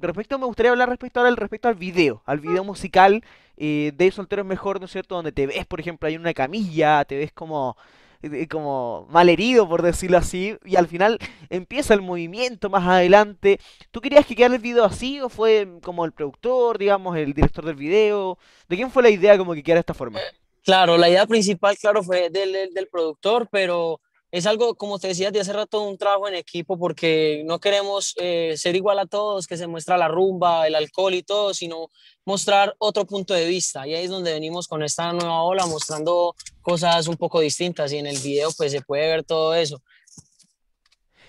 Respecto, me gustaría hablar respecto ahora al respecto al video, al video musical eh, de Soltero es Mejor, ¿no es cierto? Donde te ves, por ejemplo, hay una camilla, te ves como, eh, como mal herido, por decirlo así, y al final empieza el movimiento más adelante. ¿Tú querías que quedara el video así o fue como el productor, digamos, el director del video? ¿De quién fue la idea como que quedara de esta forma? Claro, la idea principal, claro, fue del- del productor, pero, es algo, como te decía de hace rato, un trabajo en equipo porque no queremos eh, ser igual a todos, que se muestra la rumba, el alcohol y todo, sino mostrar otro punto de vista. Y ahí es donde venimos con esta nueva ola, mostrando cosas un poco distintas y en el video pues se puede ver todo eso.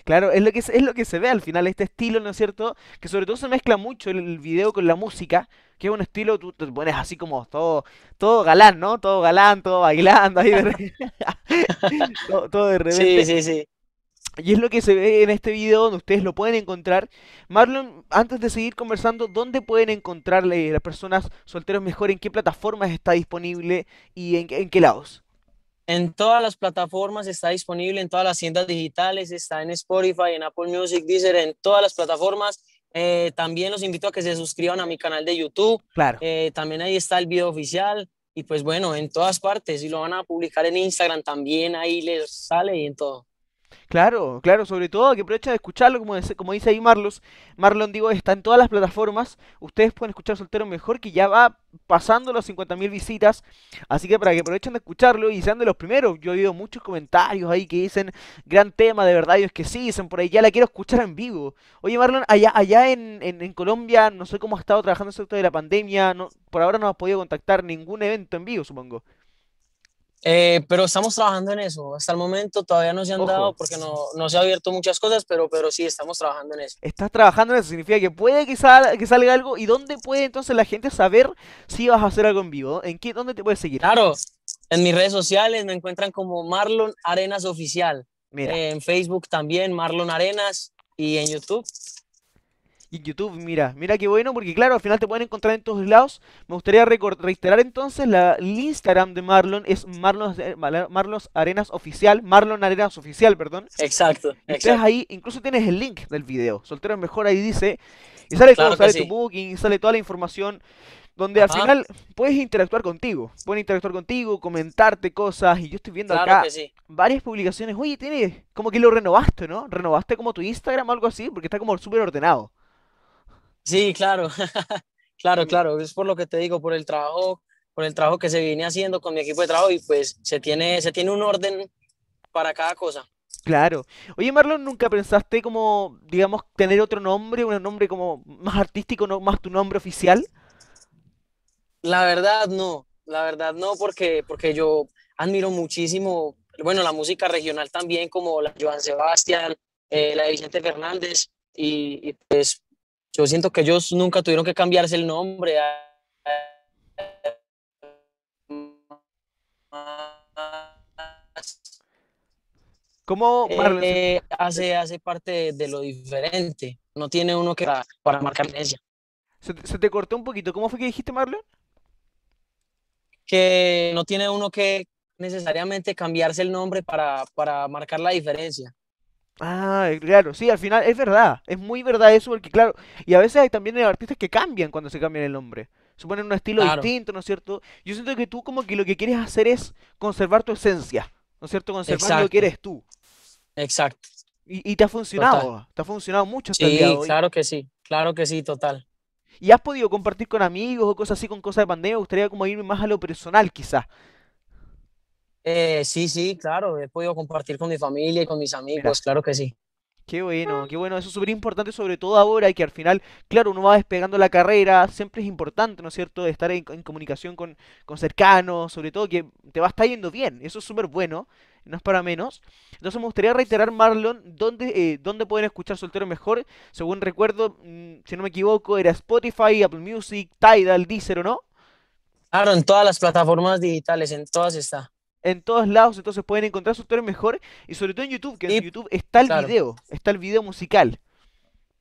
Claro, es lo que es lo que se ve al final, este estilo, ¿no es cierto? Que sobre todo se mezcla mucho el, video con la música, que es un estilo, tú te pones así como todo, todo galán, ¿no? Todo galán, todo bailando ahí de todo, de repente. Sí, sí, sí. Y es lo que se ve en este video donde ustedes lo pueden encontrar. Marlon, antes de seguir conversando, ¿dónde pueden encontrarle las personas solteros mejor? ¿En qué plataformas está disponible y en, en qué lados? En todas las plataformas está disponible, en todas las tiendas digitales, está en Spotify, en Apple Music, Deezer, en todas las plataformas. Eh, también los invito a que se suscriban a mi canal de YouTube. Claro. Eh, también ahí está el video oficial. Y pues bueno, en todas partes. Y lo van a publicar en Instagram también, ahí les sale y en todo. Claro, claro, sobre todo que aprovecha de escucharlo, como dice, como dice ahí Marlos. Marlon, digo, está en todas las plataformas. Ustedes pueden escuchar Soltero Mejor, que ya va pasando los 50.000 visitas. Así que para que aprovechen de escucharlo y sean de los primeros. Yo he oído muchos comentarios ahí que dicen, gran tema, de verdad, y es que sí, dicen por ahí, ya la quiero escuchar en vivo. Oye, Marlon, allá, allá en, en, Colombia, no sé cómo ha estado trabajando el sector de la pandemia. No, por ahora no has podido contactar ningún evento en vivo, supongo. Eh, pero estamos trabajando en eso. Hasta el momento todavía no se han dado porque no, no, se ha abierto muchas cosas, pero, pero sí estamos trabajando en eso. Estás trabajando en eso, significa que puede que, salga, que salga algo. ¿Y dónde puede entonces la gente saber si vas a hacer algo en vivo? ¿En qué, ¿Dónde te puedes seguir? Claro, en mis redes sociales me encuentran como Marlon Arenas Oficial. en Facebook también, Marlon Arenas. Y en YouTube, y YouTube, mira, mira qué bueno, porque claro, al final te pueden encontrar en todos lados. Me gustaría reiterar entonces la, el Instagram de Marlon, es Marlon, Marlon Arenas Oficial, Marlon Arenas Oficial, perdón. Exacto, exacto. ahí, incluso tienes el link del video, Soltero Mejor ahí dice, y sale todo, sale tu booking, sale toda la información donde al final puedes interactuar contigo, pueden interactuar contigo, comentarte cosas, y yo estoy viendo acá varias publicaciones, oye, tienes, como que lo renovaste, ¿no? Renovaste como tu Instagram o algo así, porque está como súper ordenado. Sí, claro, claro, claro, es por lo que te digo, por el trabajo, por el trabajo que se viene haciendo con mi equipo de trabajo y pues se tiene, se tiene un orden para cada cosa. Claro. Oye, Marlon, ¿nunca pensaste como, digamos, tener otro nombre, un nombre como más artístico, no más tu nombre oficial? La verdad no, la verdad no, porque, porque yo admiro muchísimo, bueno, la música regional también, como la de Joan Sebastián, eh, la de Vicente Fernández, y, y, pues yo siento que ellos nunca tuvieron que cambiarse el nombre. ¿Cómo eh, hace, hace parte de lo diferente? No tiene uno que para, marcar diferencia. Se, se, te cortó un poquito. ¿Cómo fue que dijiste, Marlon? Que no tiene uno que necesariamente cambiarse el nombre para, para marcar la diferencia. Ah, claro, sí, al final es verdad, es muy verdad eso, porque claro, y a veces hay también artistas que cambian cuando se cambian el nombre, se ponen un estilo distinto, ¿no es cierto? Yo siento que tú como que lo que quieres hacer es conservar tu esencia, ¿no es cierto? Conservar lo que eres tú. Exacto. Y, te ha funcionado, te ha funcionado mucho hasta el día de hoy. claro que sí, claro que sí, total. ¿Y has podido compartir con amigos o cosas así con cosas de pandemia? Me gustaría como irme más a lo personal quizás. Eh, sí, sí, claro, he podido compartir con mi familia y con mis amigos, claro que sí. Qué bueno, qué bueno, eso es súper importante, sobre todo ahora y que al final, claro, uno va despegando la carrera, siempre es importante, ¿no es cierto?, estar en, comunicación con, con, cercanos, sobre todo que te va a estar yendo bien, eso es súper bueno, no es para menos. Entonces me gustaría reiterar, Marlon, ¿dónde, eh, dónde pueden escuchar Soltero Mejor? Según recuerdo, mm, si no me equivoco, era Spotify, Apple Music, Tidal, Deezer, ¿o no? Claro, en todas las plataformas digitales, en todas está en todos lados, entonces pueden encontrar su historia mejor y sobre todo en YouTube, que en YouTube está el video, está el video musical.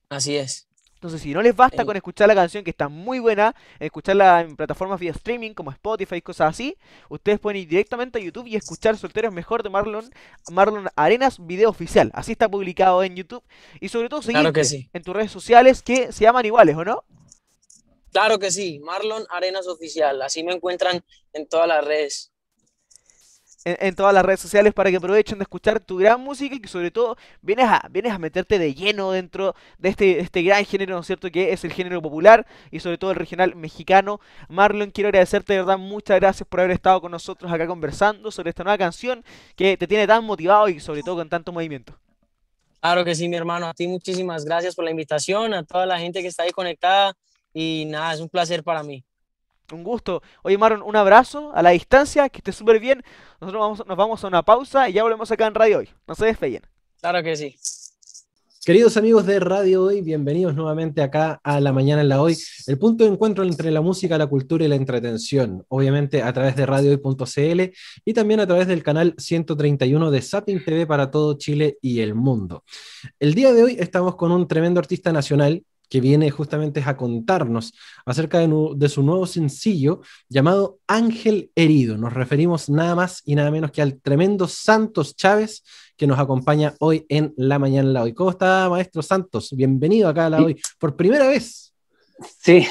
Así es. Entonces, si no les basta con escuchar la canción, que está muy buena, escucharla en plataformas vía streaming como Spotify y cosas así, ustedes pueden ir directamente a YouTube y escuchar Solteros Mejor de Marlon, Marlon Arenas, video oficial. Así está publicado en YouTube. Y sobre todo seguir en tus redes sociales que se llaman iguales, ¿o no? Claro que sí, Marlon Arenas Oficial. Así me encuentran en todas las redes. En, todas las redes sociales para que aprovechen de escuchar tu gran música y que sobre todo vienes a, vienes a meterte de lleno dentro de este, este gran género, ¿no es cierto? Que es el género popular y sobre todo el regional mexicano. Marlon, quiero agradecerte de verdad, muchas gracias por haber estado con nosotros acá conversando sobre esta nueva canción que te tiene tan motivado y sobre todo con tanto movimiento. Claro que sí, mi hermano. A ti muchísimas gracias por la invitación, a toda la gente que está ahí conectada y nada, es un placer para mí. Un gusto. Oye, Marlon, un abrazo a la distancia, que esté súper bien. Nosotros vamos, nos vamos a una pausa y ya volvemos acá en Radio Hoy. No se despeguen. Claro que sí. Queridos amigos de Radio Hoy, bienvenidos nuevamente acá a La Mañana en la Hoy, el punto de encuentro entre la música, la cultura y la entretención, obviamente a través de radiohoy.cl y también a través del canal 131 de Sapping TV para todo Chile y el mundo. El día de hoy estamos con un tremendo artista nacional que viene justamente a contarnos acerca de, su nuevo sencillo llamado Ángel Herido. Nos referimos nada más y nada menos que al tremendo Santos Chávez que nos acompaña hoy en La Mañana la Hoy. ¿Cómo está, maestro Santos? Bienvenido acá a la Hoy, por primera vez. Sí,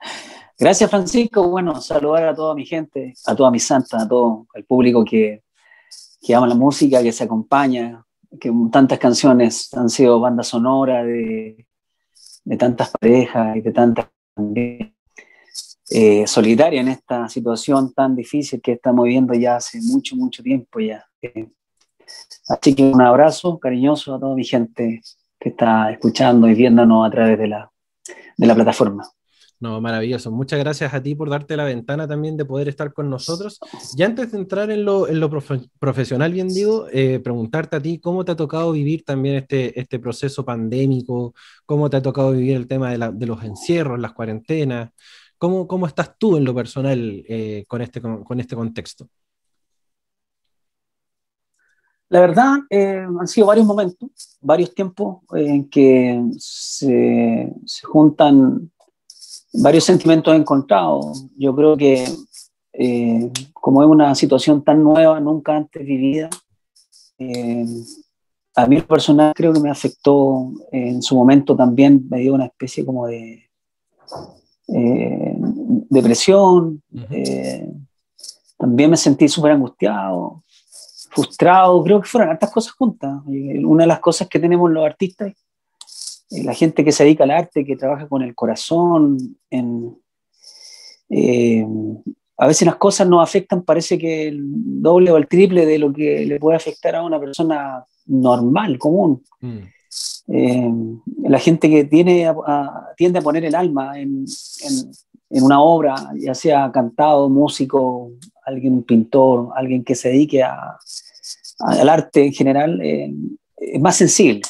gracias Francisco. Bueno, saludar a toda mi gente, a toda mi santa, a todo el público que, que ama la música, que se acompaña, que tantas canciones han sido banda sonora de de tantas parejas y de tantas eh, solitarias en esta situación tan difícil que estamos viviendo ya hace mucho, mucho tiempo ya. Eh, así que un abrazo cariñoso a toda mi gente que está escuchando y viéndonos a través de la, de la plataforma. No, maravilloso. Muchas gracias a ti por darte la ventana también de poder estar con nosotros. Y antes de entrar en lo, en lo profesional, bien digo, eh, preguntarte a ti cómo te ha tocado vivir también este, este proceso pandémico, cómo te ha tocado vivir el tema de, la, de los encierros, las cuarentenas, cómo, cómo estás tú en lo personal eh, con, este, con, este contexto. La verdad, eh, han sido varios momentos, varios tiempos en que se, se juntan varios sentimientos encontrados. Yo creo que eh, como es una situación tan nueva, nunca antes vivida, eh, a mí personal creo que me afectó en su momento también, me dio una especie como de eh, depresión, también me sentí súper angustiado, frustrado, creo que fueron hartas cosas juntas. Una de las cosas que tenemos los artistas eh, la gente que se dedica al arte, que trabaja con el corazón, en, eh, a veces las cosas nos afectan, parece que el doble o el triple de lo que le puede afectar a una persona normal, común. Mm. Eh, la gente que tiene tiende a poner el alma en, en, una obra, ya sea cantado, músico, alguien, pintor, alguien que se dedique a, al arte en general, es más sensible.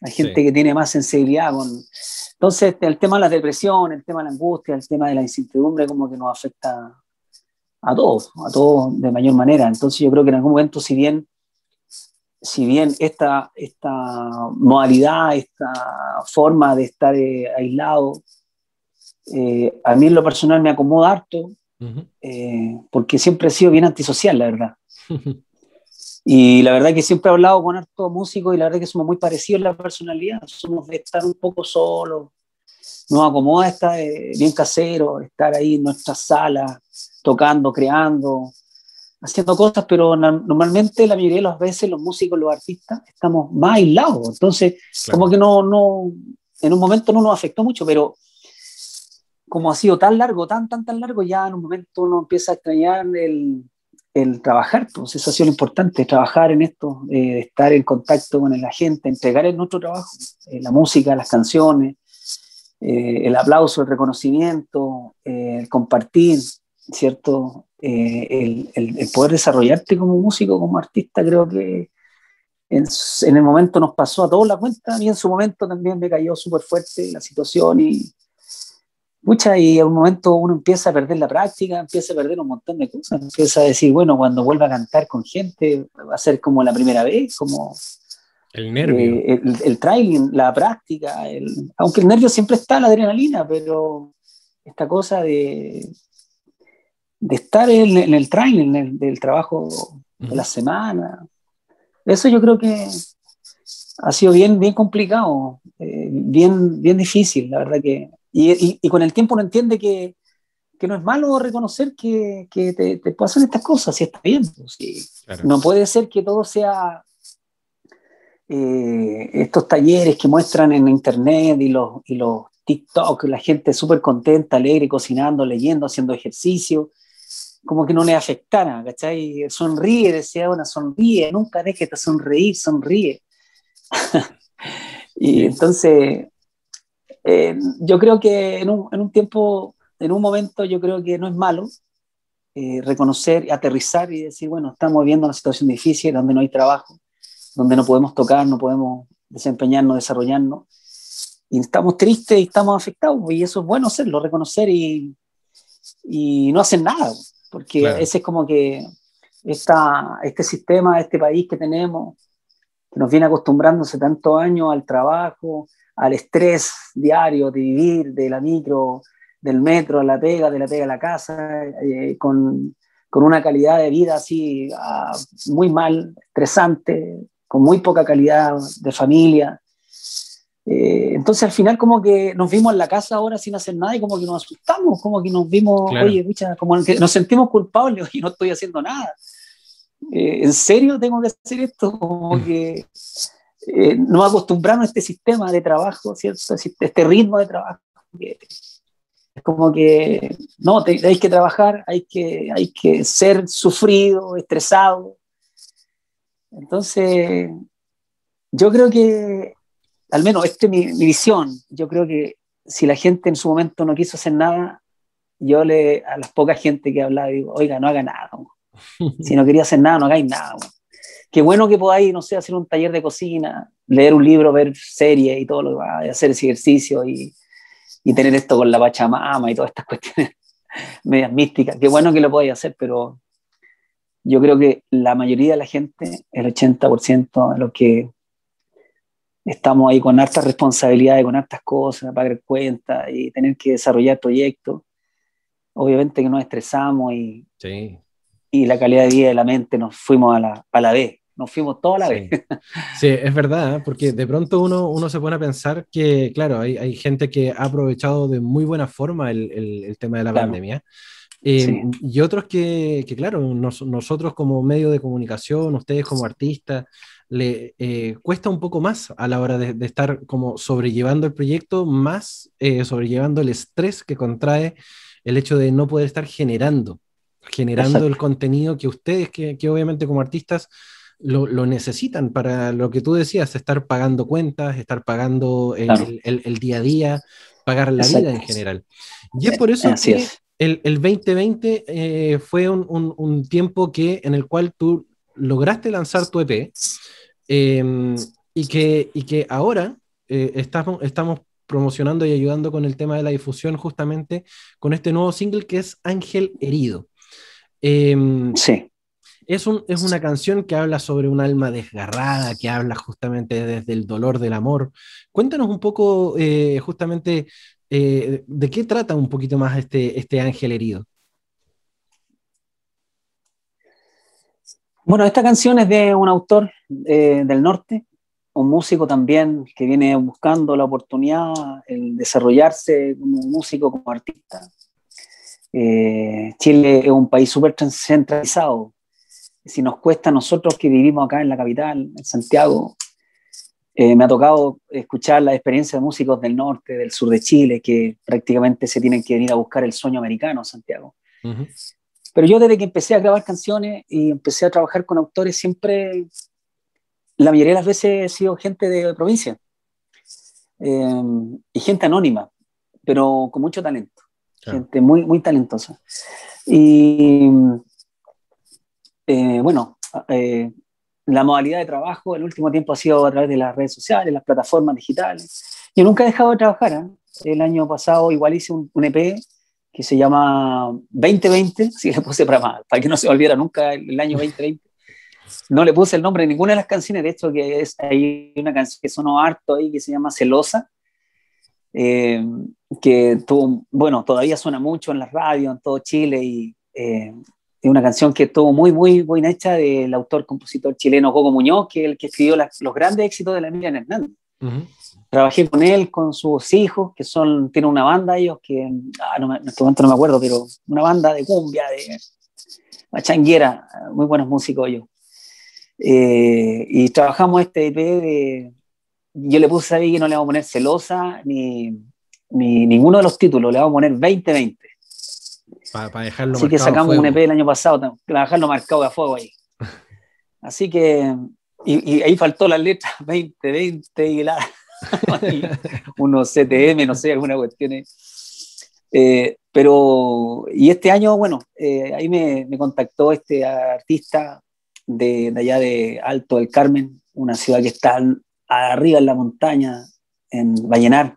Hay gente que tiene más sensibilidad con... Entonces, el tema de la depresión, el tema de la angustia, el tema de la incertidumbre, como que nos afecta a todos, a todos de mayor manera. Entonces, yo creo que en algún momento, si bien, si bien esta, esta modalidad, esta forma de estar eh, aislado, eh, a mí en lo personal me acomoda harto, eh, porque siempre he sido bien antisocial, la verdad. Y la verdad que siempre he hablado con harto músicos y la verdad que somos muy parecidos en la personalidad. Somos de estar un poco solos. Nos acomoda estar eh, bien casero, estar ahí en nuestra sala, tocando, creando, haciendo cosas, pero normalmente la mayoría de las veces los músicos, los artistas, estamos más aislados. Entonces, como que no, no, en un momento no nos afectó mucho, pero como ha sido tan largo, tan, tan, tan largo, ya en un momento uno empieza a extrañar el, el trabajar, pues eso ha sido lo importante, trabajar en esto, eh, estar en contacto con la gente, entregar en nuestro trabajo, eh, la música, las canciones, eh, el aplauso, el reconocimiento, el compartir, ¿cierto? El, el, poder desarrollarte como músico, como artista, creo que en, en, el momento nos pasó a todos la cuenta, mí en su momento también me cayó súper fuerte la situación y, Mucha, y a un momento uno empieza a perder la práctica, empieza a perder un montón de cosas, empieza a decir, bueno, cuando vuelva a cantar con gente, va a ser como la primera vez, como... El nervio. Eh, el, el, trailing, la práctica, aunque el nervio siempre está, la adrenalina, pero esta cosa de, de estar en, el trailing, del trabajo de la semana, eso yo creo que ha sido bien, bien complicado, eh, bien, bien difícil, la verdad que y, y, con el tiempo uno entiende que, que no es malo reconocer que, que te, te, pasan estas cosas, si está bien. Pues, claro. No puede ser que todo sea eh, estos talleres que muestran en internet y los, y los TikTok, la gente súper contenta, alegre, cocinando, leyendo, haciendo ejercicio, como que no le afectara, ¿cachai? Sonríe, decía una, sonríe, nunca dejes de sonreír, sonríe. y entonces, eh, yo creo que en un, en un, tiempo, en un momento, yo creo que no es malo eh, reconocer, aterrizar y decir, bueno, estamos viviendo una situación difícil donde no hay trabajo, donde no podemos tocar, no podemos desempeñarnos, desarrollarnos, y estamos tristes y estamos afectados, y eso es bueno hacerlo, reconocer y, y no hacer nada, porque claro. ese es como que esta, este sistema, este país que tenemos, que nos viene acostumbrando hace tantos años al trabajo, al estrés diario de vivir, de la micro, del metro, a la pega, de la pega a la casa, eh, con, con, una calidad de vida así uh, muy mal, estresante, con muy poca calidad de familia. Eh, entonces al final como que nos vimos en la casa ahora sin hacer nada y como que nos asustamos, como que nos vimos, claro. oye, escucha, como que nos sentimos culpables y no estoy haciendo nada. Eh, ¿En serio tengo que hacer esto? Como mm. que eh, no acostumbrarnos a este sistema de trabajo, ¿cierto? Este ritmo de trabajo. es como que, no, hay que trabajar, hay que, hay que ser sufrido, estresado. Entonces, yo creo que, al menos esta es mi, mi, visión, yo creo que si la gente en su momento no quiso hacer nada, yo le, a las pocas gente que hablaba digo, oiga, no haga nada. Si no quería hacer nada, no hagáis nada. Qué bueno que podáis, no sé, hacer un taller de cocina, leer un libro, ver series y todo lo demás, hacer ese ejercicio y, y tener esto con la Pachamama y todas estas cuestiones medias místicas. Qué bueno que lo podáis hacer, pero yo creo que la mayoría de la gente, el 80% de los que estamos ahí con hartas responsabilidades, con hartas cosas, pagar cuentas y tener que desarrollar proyectos, obviamente que nos estresamos y, sí. y la calidad de vida de la mente nos fuimos a la, a la vez, nos fuimos toda la sí. vez. Sí, es verdad, ¿eh? porque de pronto uno, uno se pone a pensar que, claro, hay, hay gente que ha aprovechado de muy buena forma el, el, el tema de la claro. pandemia. Eh, sí. Y otros que, que claro, nos, nosotros como medio de comunicación, ustedes como artistas, le eh, cuesta un poco más a la hora de, de, estar como sobrellevando el proyecto, más eh, sobrellevando el estrés que contrae el hecho de no poder estar generando, generando Exacto. el contenido que ustedes, que, que obviamente como artistas, lo, lo, necesitan para lo que tú decías, estar pagando cuentas, estar pagando el, claro. el, el día a día, pagar la Exacto. vida en general. Y es por eso Así que es. el, el 2020 eh, fue un, un, un, tiempo que, en el cual tú lograste lanzar tu EP eh, y, que, y que ahora eh, estamos, estamos promocionando y ayudando con el tema de la difusión justamente con este nuevo single que es Ángel Herido. Eh, sí. Es, un, es, una canción que habla sobre un alma desgarrada, que habla justamente desde el dolor del amor. Cuéntanos un poco eh, justamente eh, de qué trata un poquito más este, este ángel herido. Bueno, esta canción es de un autor eh, del norte, un músico también que viene buscando la oportunidad, el desarrollarse como músico, como artista. Eh, Chile es un país súper centralizado. Si nos cuesta a nosotros que vivimos acá en la capital, en Santiago, eh, me ha tocado escuchar la experiencia de músicos del norte, del sur de Chile, que prácticamente se tienen que venir a buscar el sueño americano, Santiago. Uh -huh. Pero yo desde que empecé a grabar canciones y empecé a trabajar con autores, siempre, la mayoría de las veces he sido gente de provincia eh, y gente anónima, pero con mucho talento, claro. gente muy, muy talentosa. Y eh, bueno, eh, la modalidad de trabajo el último tiempo ha sido a través de las redes sociales, las plataformas digitales. Yo nunca he dejado de trabajar. ¿eh? El año pasado igual hice un, un, EP que se llama 2020, si le puse para, para que no se olvidara nunca el, año 2020. No le puse el nombre de ninguna de las canciones, de hecho que es, hay una canción que sonó harto ahí que se llama Celosa, eh, que tuvo, bueno, todavía suena mucho en la radio, en todo Chile y eh, es una canción que estuvo muy, muy bien hecha del autor-compositor chileno Coco Muñoz, que es el que escribió las, los grandes éxitos de la Miriam Hernández. Uh -huh. trabajé con él, con sus hijos, que son, tienen una banda ellos, que ah, no en este momento no me acuerdo, pero una banda de cumbia, de machanguera, muy buenos músicos ellos. Eh, y trabajamos este EP de, yo le puse ahí que no le vamos a poner celosa ni, ni ninguno de los títulos, le vamos a poner 2020. Para dejarlo Así que sacamos un EP el año pasado, para dejarlo marcado a fuego ahí. Así que, y, ahí faltó la letra 2020 y la, unos CTM, no sé, alguna cuestión. Eh, pero, y este año, bueno, eh, ahí me, me, contactó este artista de, de, allá de Alto del Carmen, una ciudad que está arriba en la montaña, en Vallenar,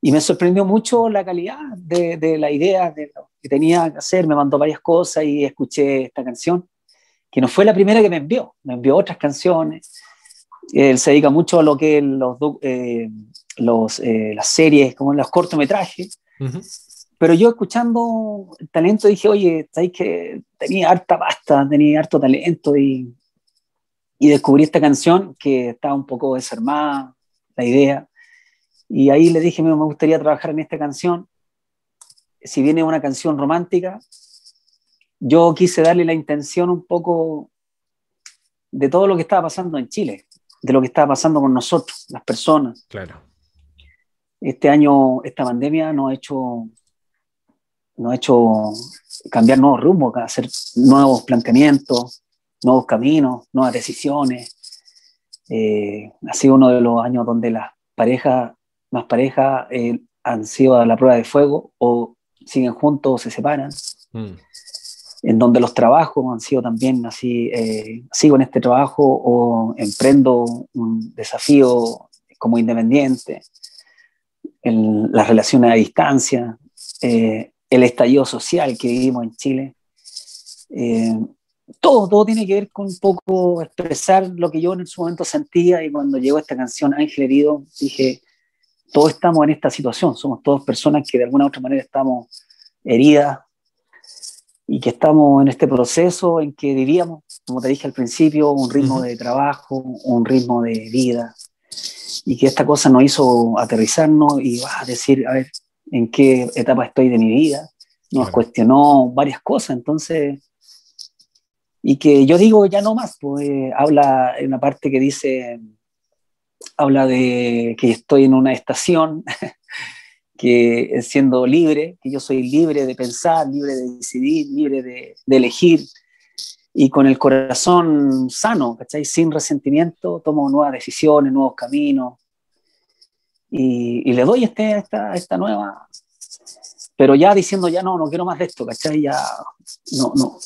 y me sorprendió mucho la calidad de, de la idea de que tenía que hacer, me mandó varias cosas y escuché esta canción, que no fue la primera que me envió, me envió otras canciones, él se dedica mucho a lo que los, eh, los eh, las series, como los cortometrajes, pero yo escuchando el talento dije, oye, sabéis que tenía harta pasta, tenía harto talento y, y descubrí esta canción que estaba un poco desarmada, la idea. Y ahí le dije, me gustaría trabajar en esta canción. Si viene una canción romántica, yo quise darle la intención un poco de todo lo que estaba pasando en Chile, de lo que estaba pasando con nosotros, las personas. Claro. Este año, esta pandemia nos ha hecho nos ha hecho cambiar nuevos rumbos, hacer nuevos planteamientos, nuevos caminos, nuevas decisiones. Eh, ha sido uno de los años donde las parejas, más parejas, eh, han sido a la prueba de fuego o siguen juntos o se separan. Mm. En donde los trabajos han sido también así, eh, sigo en este trabajo o emprendo un desafío como independiente, en las relaciones a distancia, el estallido social que vivimos en Chile. Eh, todo, todo tiene que ver con un poco expresar lo que yo en su momento sentía y cuando llegó esta canción Ángel Herido, dije, todos estamos en esta situación, somos todas personas que de alguna u otra manera estamos heridas y que estamos en este proceso en que vivíamos, como te dije al principio, un ritmo de trabajo, un ritmo de vida y que esta cosa nos hizo aterrizarnos y va a decir, a ver, en qué etapa estoy de mi vida, nos cuestionó varias cosas, entonces, y que yo digo ya no más, pues habla en una parte que dice, habla de que estoy en una estación, que siendo libre, que yo soy libre de pensar, libre de decidir, libre de, elegir, y con el corazón sano, ¿cachai? Sin resentimiento, tomo nuevas decisiones, nuevos caminos, y, le doy este, esta, esta nueva, pero ya diciendo ya no, no quiero más de esto, ¿cachai? Ya, no, no.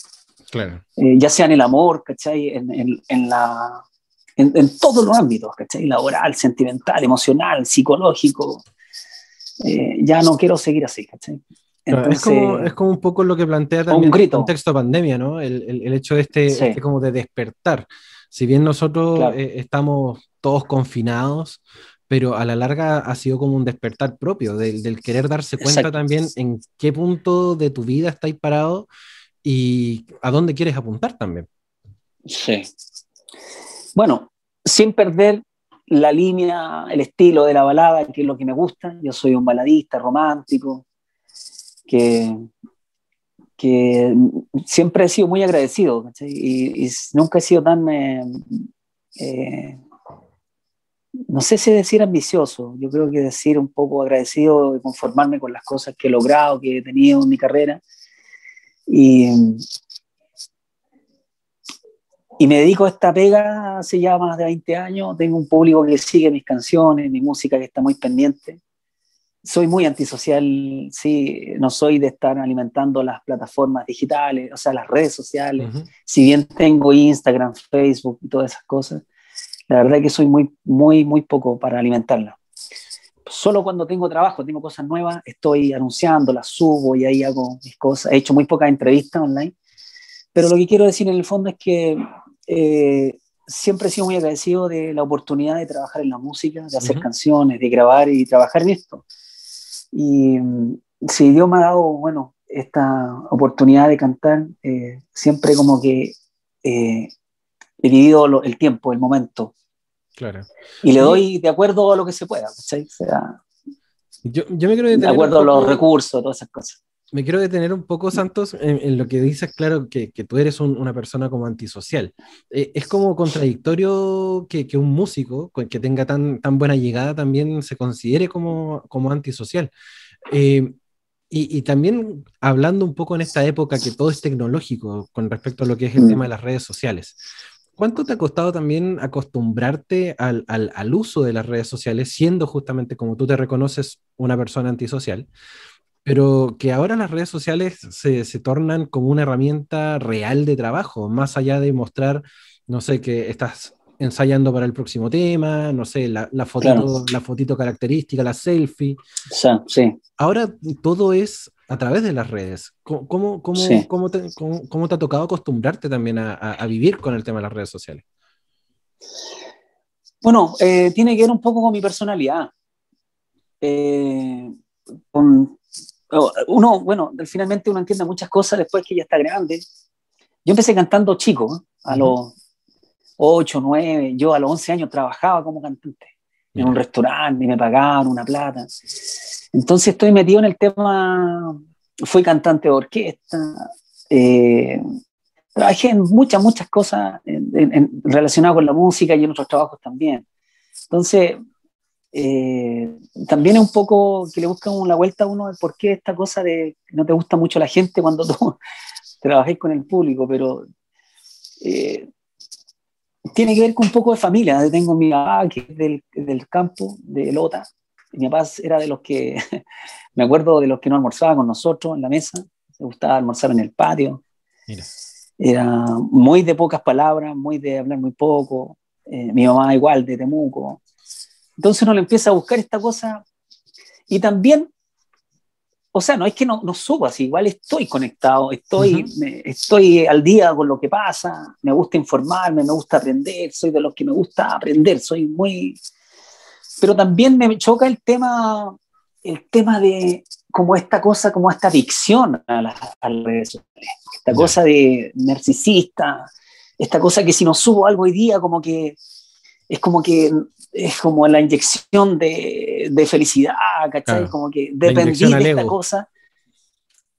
Claro. Eh, ya sea en el amor, ¿cachai? En, en, en la, en, en, todos los ámbitos, ¿cachai? Laboral, sentimental, emocional, psicológico. Eh, ya no quiero seguir así, ¿cachai? Entonces, es, como, es, como, un poco lo que plantea también el contexto de pandemia, ¿no? El, el, el hecho de este, este, como de despertar. Si bien nosotros eh, estamos todos confinados, pero a la larga ha sido como un despertar propio, del, querer darse cuenta también en qué punto de tu vida estáis parado y a dónde quieres apuntar también. Sí. Bueno, sin perder la línea, el estilo de la balada, que es lo que me gusta. Yo soy un baladista romántico, que, que siempre he sido muy agradecido y, nunca he sido tan eh, eh, no sé si decir ambicioso, yo creo que decir un poco agradecido y conformarme con las cosas que he logrado, que he tenido en mi carrera. Y, y me dedico a esta pega hace ya más de 20 años. Tengo un público que sigue mis canciones, mi música que está muy pendiente. Soy muy antisocial, sí, no soy de estar alimentando las plataformas digitales, o sea, las redes sociales. Si bien tengo Instagram, Facebook y todas esas cosas, la verdad es que soy muy, muy, muy poco para alimentarla. Solo cuando tengo trabajo, tengo cosas nuevas, estoy anunciando, las subo y ahí hago mis cosas. He hecho muy pocas entrevistas online, pero lo que quiero decir en el fondo es que eh, siempre he sido muy agradecido de la oportunidad de trabajar en la música, de hacer canciones, de grabar y trabajar en esto. Y mm, si Dios me ha dado, bueno, esta oportunidad de cantar, eh, siempre como que eh, he vivido el tiempo, el momento. Claro. Y le doy de acuerdo a lo que se pueda, ¿cachai? O sea, Yo, yo me quiero de un acuerdo a los recursos, todas esas cosas. Me quiero detener un poco, Santos, en, en lo que dices, claro, que, que tú eres un- una persona como antisocial. Eh, es como contradictorio que, que un músico que tenga tan, tan buena llegada también se considere como, como antisocial. Eh, y, y también hablando un poco en esta época que todo es tecnológico con respecto a lo que es el Mm. tema de las redes sociales. ¿Cuánto te ha costado también acostumbrarte al, al- al uso de las redes sociales, siendo justamente como tú te reconoces una persona antisocial? Pero que ahora las redes sociales se, se tornan como una herramienta real de trabajo, más allá de mostrar, no sé, que estás ensayando para el próximo tema, no sé, la, la fotito, Claro. la fotito característica, la selfie. Sí. Ahora todo es a través de las redes. ¿Cómo, cómo, cómo, Sí. cómo te, ha tocado acostumbrarte también a, a- a vivir con el tema de las redes sociales? Bueno, eh, tiene que ver un poco con mi personalidad. Eh, con- uno, bueno, finalmente uno entiende muchas cosas después que ya está grande. Yo empecé cantando chico, a los 8, 9, yo a los 11 años trabajaba como cantante en un restaurante y me pagaban una plata. Entonces estoy metido en el tema, fui cantante de orquesta, eh, trabajé en muchas, muchas cosas relacionadas con la música y en otros trabajos también. Entonces, eh, también es un poco que le buscan la vuelta a uno de por qué esta cosa de que no te gusta mucho la gente cuando tú trabajes con el público, pero eh, tiene que ver con un poco de familia. Yo Tengo mi papá que es del, del campo, de Lota. Mi papá era de los que, me acuerdo de los que no almorzaba con nosotros en la mesa. Le gustaba almorzar en el patio. Mira. Era muy de pocas palabras, muy de hablar muy poco. Eh, mi mamá igual, de Temuco. Entonces uno le empieza a buscar esta cosa y también, o sea, no es que no, no subo así, igual estoy conectado, estoy, Ujú. me- estoy al día con lo que pasa, me gusta informarme, me gusta aprender, soy de los que me gusta aprender, soy muy... Pero también me choca el tema, el tema de como esta cosa, como esta adicción a las, redes sociales, esta Ya. cosa de narcisista, esta cosa que si no subo algo hoy día, como que es como que es como la inyección de, de felicidad, ¿cachai? Claro. Como que dependí de esta cosa.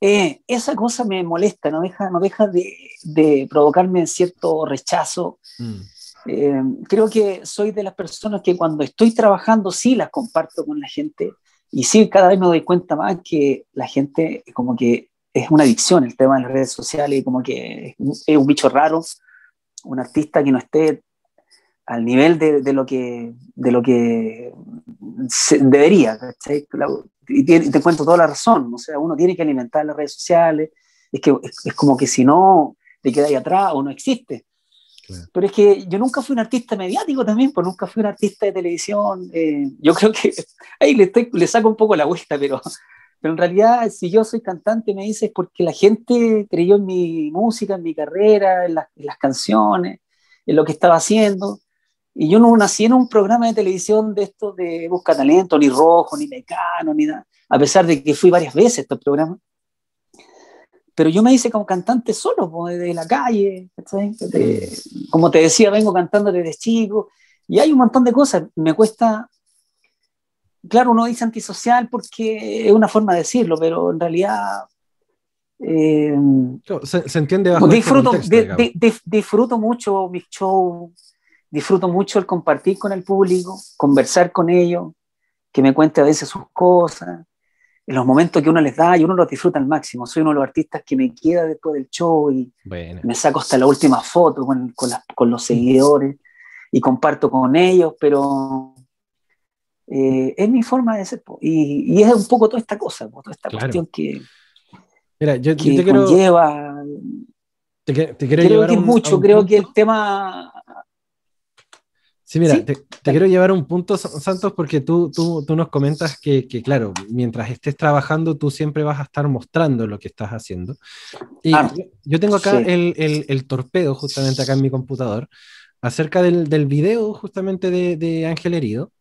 Eh, esa cosa me molesta, no deja, no deja de, de provocarme cierto rechazo. Mm. Eh, creo que soy de las personas que cuando estoy trabajando sí las comparto con la gente y sí cada vez me doy cuenta más que la gente como que es una adicción el tema de las redes sociales y como que es un bicho raro, un artista que no esté al nivel de, de lo que de lo que se- debería. La- y tiene- te encuentro toda la razón o sea uno tiene que alimentar las redes sociales es que es, es como que si no te quedas ahí atrás o no existe Claro. pero es que yo nunca fui un artista mediático también, pues nunca fui un artista de televisión. eh, yo creo que ahí le, estoy- le saco un poco la vuelta, pero, pero en realidad si yo soy cantante me dices porque la gente creyó en mi música, en mi carrera, en, las- en las canciones, en lo que estaba haciendo. Y yo no nací en un programa de televisión de estos de Busca Talento, ni Rojo, ni Mecano, ni nada, a pesar de que fui varias veces a estos programas. Pero yo me hice como cantante solo, po, de la calle. De- como te decía, vengo cantando desde chico, y hay un montón de cosas. Me cuesta, claro, uno dice antisocial porque es una forma de decirlo, pero en realidad eh, Se, se entiende bajo este disfruto, contexto, di- digamos. di- di- disfruto mucho mis shows, disfruto mucho el compartir con el público, conversar con ellos, que me cuente a veces sus cosas, en los momentos que uno les da y uno los disfruta al máximo. Soy uno de los artistas que me queda después del show y Bueno. me saco hasta la última foto con, con, las- con los seguidores y comparto con ellos, pero eh, es mi forma de ser. Y, y es un poco toda esta cosa, toda esta Claro. cuestión que, Mira, yo, te quiero, conlleva. te, que- te quiero Creo llevar que un- mucho, un creo punto. que el tema. Sí, mira, Sí. te, te quiero llevar un punto, Sa- Santos, porque tú, tú, tú nos comentas que, que, claro, mientras estés trabajando, tú siempre vas a estar mostrando lo que estás haciendo. Y Ah, yo- tengo acá sí. el, el, el torpedo, justamente acá en mi computador, acerca del, del video justamente de, de Ángel Herido,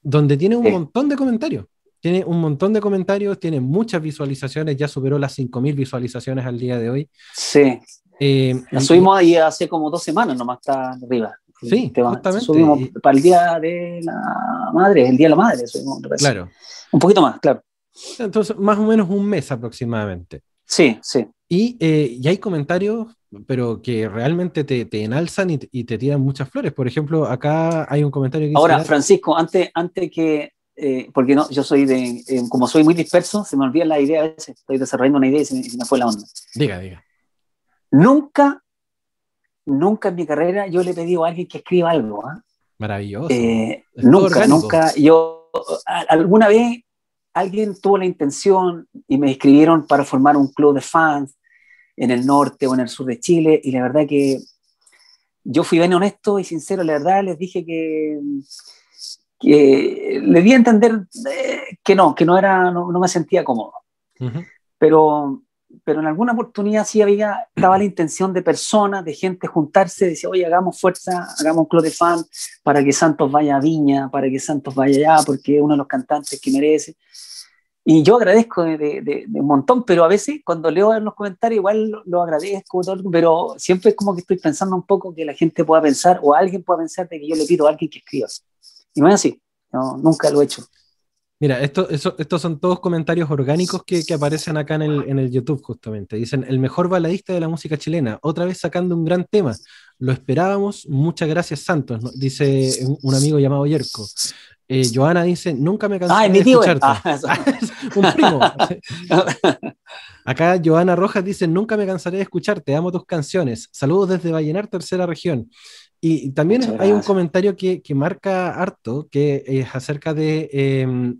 donde tiene un Sí. montón de comentarios. Tiene un montón de comentarios, tiene muchas visualizaciones, ya superó las 5.000 visualizaciones al día de hoy. Sí, Eh, la subimos ahí hace como dos semanas, nomás está arriba. Sí, justamente. Subimos para el Día de la Madre, el Día de la Madre. Subimos, claro. Un poquito más, claro. Entonces, más o menos un mes aproximadamente. Sí, sí. Y, eh, y hay comentarios, pero que realmente te, te enalzan y, y, te tiran muchas flores. Por ejemplo, acá hay un comentario que Ahora, Francisco, antes, antes que, eh, porque no, yo soy de, eh, como soy muy disperso, se me olvida la idea a veces, estoy desarrollando una idea y se me, se me fue la onda. Diga, diga. Nunca, nunca en mi carrera yo le he pedido a alguien que escriba algo. ¿eh? Maravilloso. nunca, nunca. Yo, alguna vez alguien tuvo la intención y me escribieron para formar un club de fans en el norte o en el sur de Chile y la verdad que yo fui bien honesto y sincero, la verdad les dije que, que le di a entender eh, que no, que no era, no, no me sentía cómodo. Uh -huh. Pero pero en alguna oportunidad sí había, estaba la intención de personas, de gente juntarse, decía, oye, hagamos fuerza, hagamos un club de fan para que Santos vaya a Viña, para que Santos vaya allá, porque es uno de los cantantes que merece. Y yo agradezco de, de, un montón, pero a veces cuando leo en los comentarios igual lo, lo agradezco, pero siempre es como que estoy pensando un poco que la gente pueda pensar o alguien pueda pensar de que yo le pido a alguien que escriba. Y no es así, no, nunca lo he hecho. Mira, esto, eso, estos son todos comentarios orgánicos que, que aparecen acá en el, en el, YouTube, justamente. Dicen, el mejor baladista de la música chilena, otra vez sacando un gran tema. Lo esperábamos, muchas gracias, Santos, ¿no? dice un, amigo llamado Yerko. Eh, Joana dice, nunca me cansé de tío, escucharte. Ah, un primo. Acá Joana Rojas dice, nunca me cansaré de escucharte, amo tus canciones. Saludos desde Vallenar, tercera región. Y también Muchas hay gracias. un comentario que, que, marca harto, que es acerca de eh,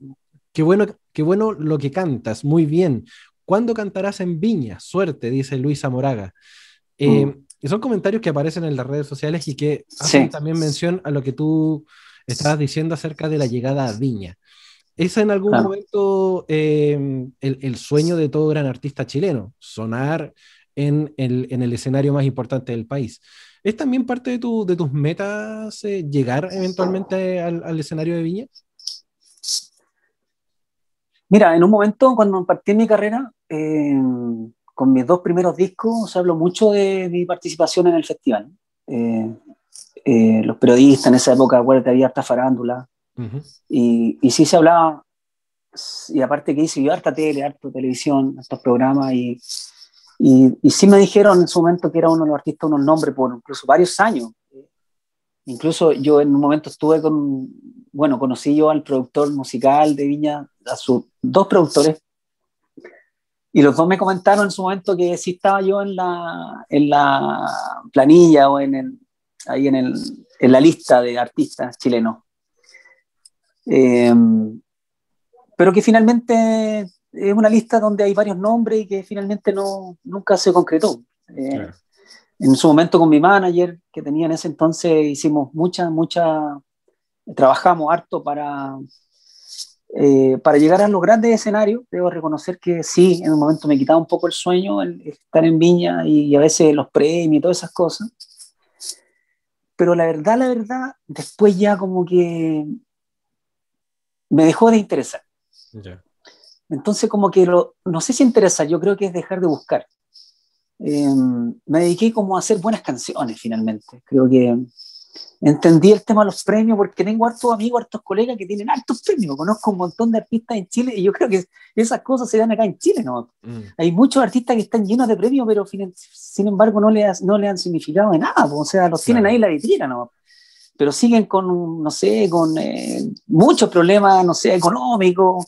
qué, bueno, qué bueno lo que cantas, muy bien. ¿Cuándo cantarás en Viña? Suerte, dice Luisa Moraga. Eh, mm. Y son comentarios que aparecen en las redes sociales y que hacen sí. también mención a lo que tú estabas diciendo acerca de la llegada a Viña. ¿Es en algún momento eh, el, el, sueño de todo gran artista chileno? Sonar en el, en el escenario más importante del país. ¿Es también parte de, tu, de tus metas eh, llegar eventualmente al, al, escenario de Viña? Mira, en un momento cuando partí mi carrera, eh, con mis dos primeros discos, hablo mucho de mi participación en el festival. Eh, eh, los periodistas en esa época, acuérdate, había harta farándula. Uh -huh. y, y sí se hablaba, y aparte que hice yo harta tele, harta televisión, estos programas, y, y, y, sí me dijeron en su momento que era uno de los artistas, unos nombres por incluso varios años. Incluso yo en un momento estuve con, bueno, conocí yo al productor musical de Viña, a sus dos productores, y los dos me comentaron en su momento que sí estaba yo en la, en la planilla o en el, ahí en, el, en la lista de artistas chilenos. Eh, pero que finalmente es una lista donde hay varios nombres y que finalmente no, nunca se concretó. Eh, claro. En su momento con mi manager, que tenía en ese entonces, hicimos mucha, mucha, trabajamos harto para, eh, para llegar a los grandes escenarios. Debo reconocer que sí, en un momento me quitaba un poco el sueño el estar en Viña y, y a veces los premios y todas esas cosas. Pero la verdad, la verdad, después ya como que me dejó de interesar. Yeah. Entonces, como que lo, no sé si interesa, yo creo que es dejar de buscar. Eh, me dediqué como a hacer buenas canciones finalmente. Creo que entendí el tema de los premios porque tengo hartos amigos, hartos colegas que tienen altos premios. Conozco un montón de artistas en Chile y yo creo que esas cosas se dan acá en Chile. ¿no? Mm. Hay muchos artistas que están llenos de premios, pero sin embargo no le, no le han significado de nada. O sea, los tienen ahí en la vitrina. ¿no? Pero siguen con, no sé, con eh, muchos problemas, no sé, económicos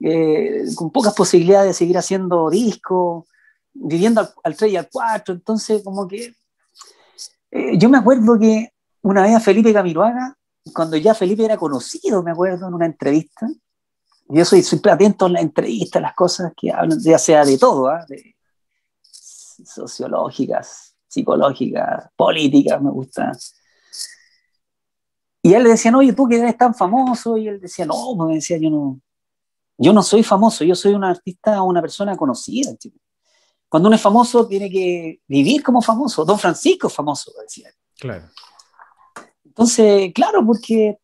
eh, con pocas posibilidades de seguir haciendo discos, viviendo al, al 3 y al 4, entonces como que eh, yo me acuerdo que una vez a Felipe Camiroaga, cuando ya Felipe era conocido, me acuerdo en una entrevista, yo soy siempre atento en la entrevista, las cosas que hablan, ya sea de todo, ¿eh? de sociológicas, psicológicas, políticas, me gusta. Y él le decía, oye, tú que eres tan famoso, y él decía, no, me decía, yo no, yo no soy famoso, yo soy un artista o una persona conocida. Cuando uno es famoso, tiene que vivir como famoso. Don Francisco es famoso, decía. Claro. Entonces, claro, porque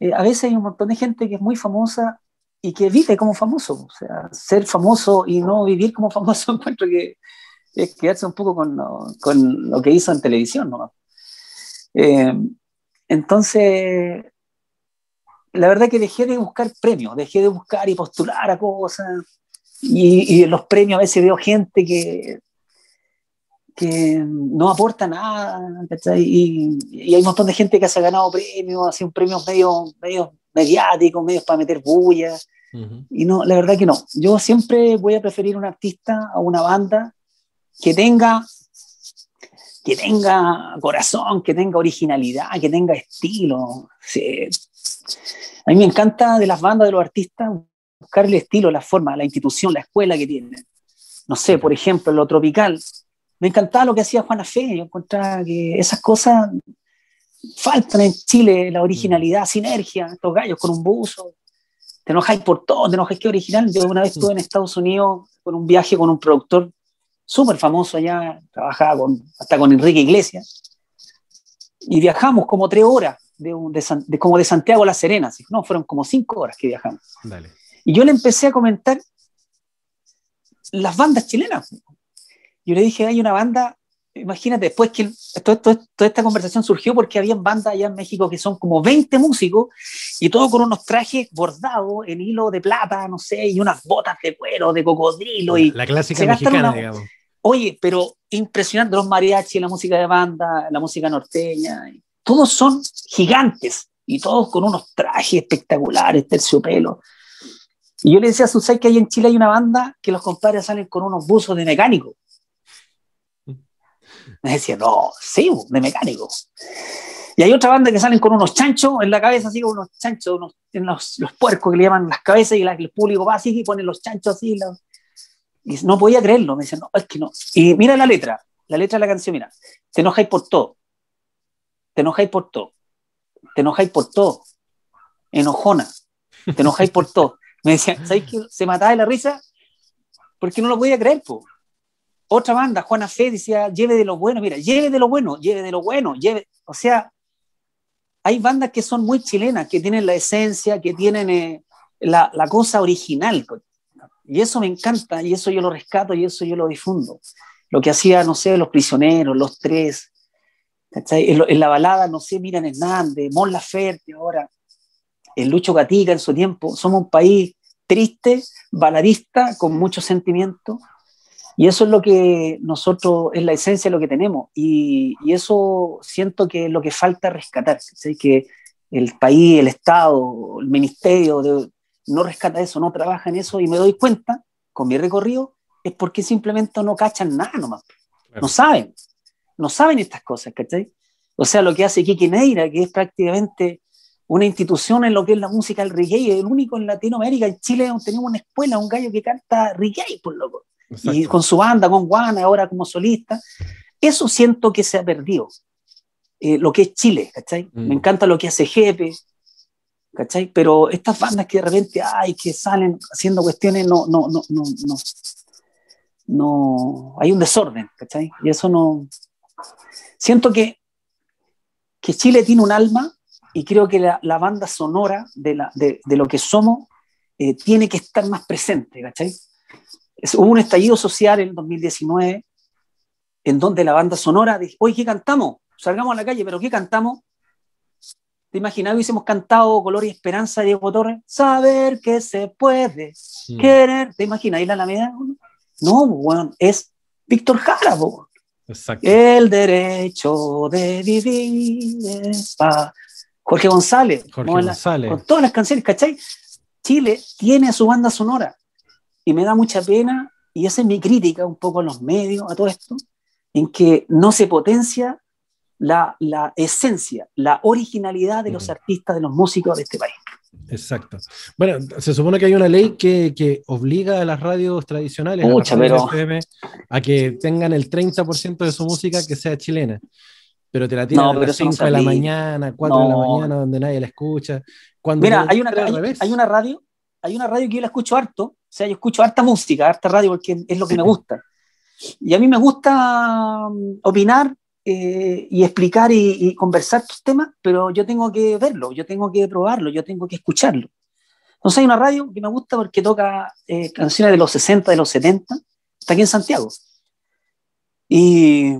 eh, a veces hay un montón de gente que es muy famosa y que vive como famoso. O sea, ser famoso y no vivir como famoso, encuentro que es quedarse un poco con lo, con lo que hizo en televisión, ¿no? Eh, entonces, la verdad que dejé de buscar premios, dejé de buscar y postular a cosas. Y, y en los premios a veces veo gente que, que no aporta nada, Y, y, hay un montón de gente que se ha ganado premios, así un premio medio, medio mediático, medios para meter bulla. Y no, la verdad que no. Yo siempre voy a preferir un artista a una banda que tenga que tenga corazón, que tenga originalidad, que tenga estilo. A mí me encanta de las bandas, de los artistas, buscar el estilo, la forma, la institución, la escuela que tienen. No sé, por ejemplo, lo tropical. Me encantaba lo que hacía Juana Fe. Yo encontraba que esas cosas faltan en Chile, la originalidad, sinergia, estos gallos con un buzo. Te enojáis por todo, te enojáis que original. Yo una vez estuve en Estados Unidos con un viaje con un productor súper famoso allá, trabajaba con, hasta con Enrique Iglesias, y viajamos como tres horas, de, de, como de Santiago a La Serena, no, fueron como cinco horas que viajamos. Y yo le empecé a comentar las bandas chilenas. Yo le dije, hay una banda, imagínate, después que toda esta conversación surgió porque había bandas allá en México que son como 20 músicos y todo con unos trajes bordados en hilo de plata, no sé, y unas botas de cuero, de cocodrilo. Y la clásica mexicana, digamos. Oye, pero impresionante los mariachis, la música de banda, la música norteña, todos son gigantes y todos con unos trajes espectaculares, terciopelo. Y yo le decía a Susay que ahí en Chile hay una banda que los compadres salen con unos buzos de mecánico. Me decía, no, sí, de mecánico. Y hay otra banda que salen con unos chanchos en la cabeza, así con unos chanchos, unos, los, los, puercos que le llaman las cabezas y el público va así y pone los chanchos así. Los, y no podía creerlo, me decía, no, es que no. Y mira la letra, la letra de la canción, mira, te enojáis por todo, te enojáis por todo, te enojáis por todo, enojona, te enojáis por todo. Me decía, ¿sabes qué? Se mataba de la risa porque no lo podía creer, po. Otra banda, Juana Fe, decía, lleve de lo bueno, mira, lleve de lo bueno, lleve de lo bueno, lleve, o sea, hay bandas que son muy chilenas, que tienen la esencia, que tienen eh, la, cosa original. Y eso me encanta, y eso yo lo rescato, y eso yo lo difundo. Lo que hacía, no sé, los prisioneros, los tres, en, en, la balada, no sé, Miran Hernández, Mon Laferte ahora, el Lucho Gatica en su tiempo, somos un país triste, baladista, con mucho sentimiento, y eso es lo que nosotros, es la esencia de lo que tenemos, y, y eso siento que es lo que falta rescatar, que el país, el Estado, el Ministerio de, no rescata eso, no trabaja en eso y me doy cuenta con mi recorrido es porque simplemente no cachan nada nomás. No saben, no saben estas cosas, ¿cachai? O sea, lo que hace Kiki Neira, que es prácticamente una institución en lo que es la música del reggae, el único en Latinoamérica, en Chile tenemos una escuela, un gallo que canta reggae, por loco. Y con su banda, con Juana, ahora como solista. Eso siento que se ha perdido. Eh, lo que es Chile, ¿cachai? Me mm. encanta lo que hace Jepe, ¿cachai? Pero estas bandas que de repente, ay, que salen haciendo cuestiones, no, no, no, no, no, no, hay un desorden, ¿cachai? Y eso no, siento que, que Chile tiene un alma y creo que la, la banda sonora de, la, de, de, lo que somos eh, tiene que estar más presente, ¿cachai? Es, hubo un estallido social en el 2019 en donde la banda sonora dijo, oye, ¿qué cantamos? Salgamos a la calle, pero ¿qué cantamos? ¿Te imaginas hubiésemos cantado Color y Esperanza de Diego Torres? Saber que se puede querer. ¿Te imaginas a la media? No, bueno, es Víctor Jara, Exacto. El derecho de vivir es para Jorge González. Jorge González. con todas las canciones, ¿cachai? Chile tiene su banda sonora y me da mucha pena, y esa es mi crítica un poco a los medios, a todo esto, en que no se potencia la, la esencia, la originalidad de los artistas, de los músicos de este país. Exacto. Bueno, se supone que hay una ley que, que obliga a las radios tradicionales a, que tengan el 30% de su música que sea chilena. Pero te la tiran a las 5 de la mañana, 4 de la mañana, donde nadie la escucha. Cuando Mira, hay una, hay, hay, una radio, hay una radio que yo la escucho harto, o sea, yo escucho harta música, harta radio, porque es lo que me gusta. Y a mí me gusta mm, opinar eh, y explicar y, conversar tus temas, pero yo tengo que verlo, yo tengo que probarlo, yo tengo que escucharlo. Entonces hay una radio que me gusta porque toca eh, canciones de los 60, de los 70, está aquí en Santiago. Y,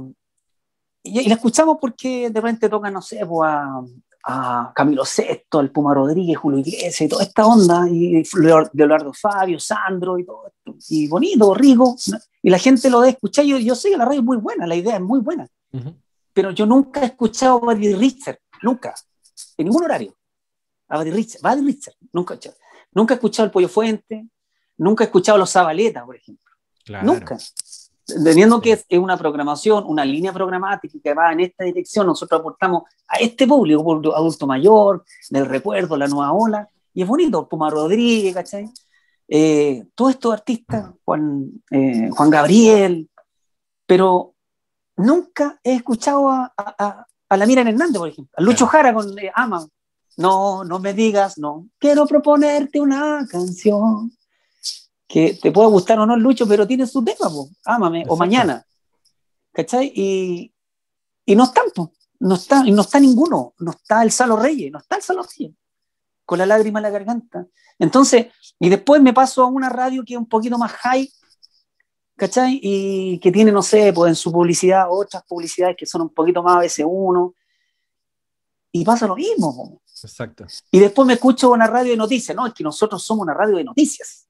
y, la escuchamos porque de repente tocan, no sé, pues, a, a Camilo Sesto, al Puma Rodríguez, Julio Iglesias y toda esta onda, y Leonardo Fabio, Sandro y todo esto, y bonito, rico, y la gente lo debe escuchar. Yo, yo sé que la radio es muy buena, la idea es muy buena, pero yo nunca he escuchado a Buddy Richard, nunca, en ningún horario. A Buddy Richard, Buddy Richard, nunca, nunca he escuchado el Pollo Fuente, nunca he escuchado a los Zabaleta, por ejemplo. Nunca. Teniendo que es una programación, una línea programática que va en esta dirección, nosotros aportamos a este público, adulto mayor, del recuerdo, la nueva ola, y es bonito, Puma Rodríguez, ¿cachai? Eh, todos estos artistas, Juan, eh, Juan Gabriel, pero nunca he escuchado a, a, a la Mira Hernández, por ejemplo, a Lucho Jara con eh, Ama. No, no me digas, no. Quiero proponerte una canción que te puede gustar o no Lucho, pero tiene su tema, po. ámame, o mañana. ¿Cachai? Y, y no están, no está, no está ninguno, no está el Salo Reyes, no está el Salo Reyes, con la lágrima en la garganta. Entonces, y después me paso a una radio que es un poquito más high, ¿cachai? Y que tiene, no sé, pues en su publicidad otras publicidades que son un poquito más a veces uno, y pasa lo mismo. Exacto. Y después me escucho una radio de noticias, no, es que nosotros somos una radio de noticias.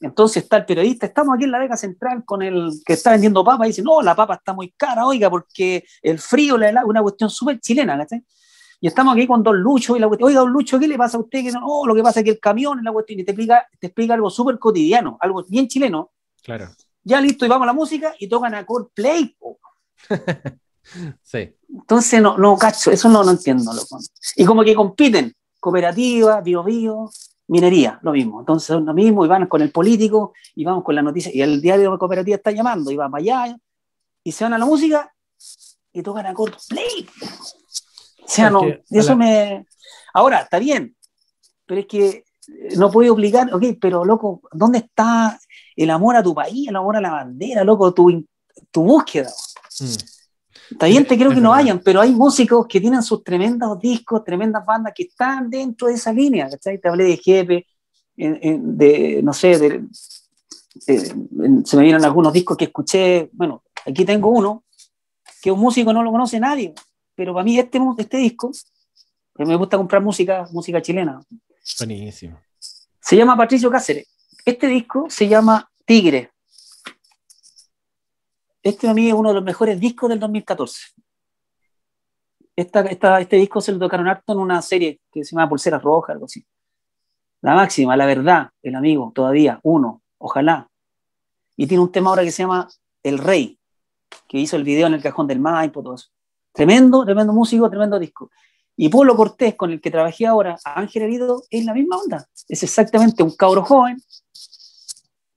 Entonces está el periodista, estamos aquí en la Vega Central con el que está vendiendo papa y dice, no, la papa está muy cara, oiga, porque el frío, la una cuestión súper chilena, ¿cachai? Y estamos aquí con Don Lucho y la cuestión, oiga, Don Lucho, ¿qué le pasa a usted? Que no, lo que pasa es que el camión es la cuestión y te explica, te explica algo súper cotidiano, algo bien chileno. Claro. Ya listo, y vamos a la música y tocan a Coldplay. sí. Entonces, no, no, cacho, eso no, no entiendo. Loco. Y como que compiten, cooperativa, bio, bio, minería, lo mismo. Entonces lo mismo, y van con el político, y vamos con la noticia, y el diario de la cooperativa está llamando, y va para allá, y se van a la música, y tocan a Coldplay. O sea, no, eso me... Ahora, está bien, pero es que eh, no puedo obligar, ok, pero loco, ¿dónde está el amor a tu país, el amor a la bandera, loco, tu, tu búsqueda? Mm. Bien, te creo que no vayan, pero hay músicos que tienen sus tremendos discos, tremendas bandas que están dentro de esa línea, ¿cachai? Te hablé de Jepe, de, no sé, se me vienen algunos discos que escuché, bueno, aquí tengo uno, que un músico no lo conoce nadie, pero para mí este, este disco, que me gusta comprar música, música chilena. Buenísimo. Se llama Patricio Cáceres. Este disco se llama Tigre este a mí es uno de los mejores discos del 2014. este disco se lo tocaron harto en una serie que se llama Pulseras Rojas, algo así. La máxima, la verdad, el amigo, todavía, uno, ojalá. Y tiene un tema ahora que se llama El Rey, que hizo el video en el cajón del Maipo, todo eso. Tremendo, tremendo músico, tremendo disco. Y Pablo Cortés, con el que trabajé ahora, Ángel Herido, es la misma onda. Es exactamente un cabro joven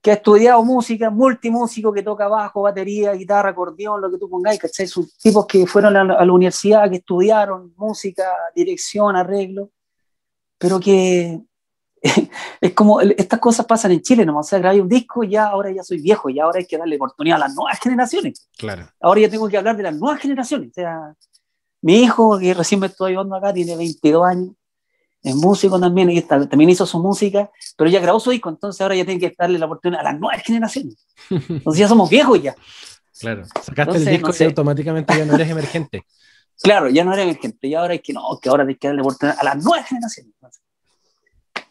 que ha estudiado música, multimúsico, que toca bajo, batería, guitarra, acordeón, lo que tú pongáis, ¿cachai? Son tipos que fueron a la, universidad, que estudiaron música, dirección, arreglo, pero que es como, estas cosas pasan en Chile, ¿no? O sea, grabé un disco y ya ahora ya soy viejo y ahora hay que darle oportunidad a las nuevas generaciones. Claro. Ahora ya tengo que hablar de las nuevas generaciones. O sea, mi hijo, que recién me estoy ayudando acá, tiene 22 años, es músico también, y también hizo su música, pero ya grabó su disco, entonces ahora ya tiene que darle la oportunidad a las nuevas generaciones. Entonces ya somos viejos ya. Claro, sacaste el disco y automáticamente ya no eres emergente. Claro, ya no eres emergente, y ahora es que no, que ahora tienes que darle oportunidad a las nuevas generaciones.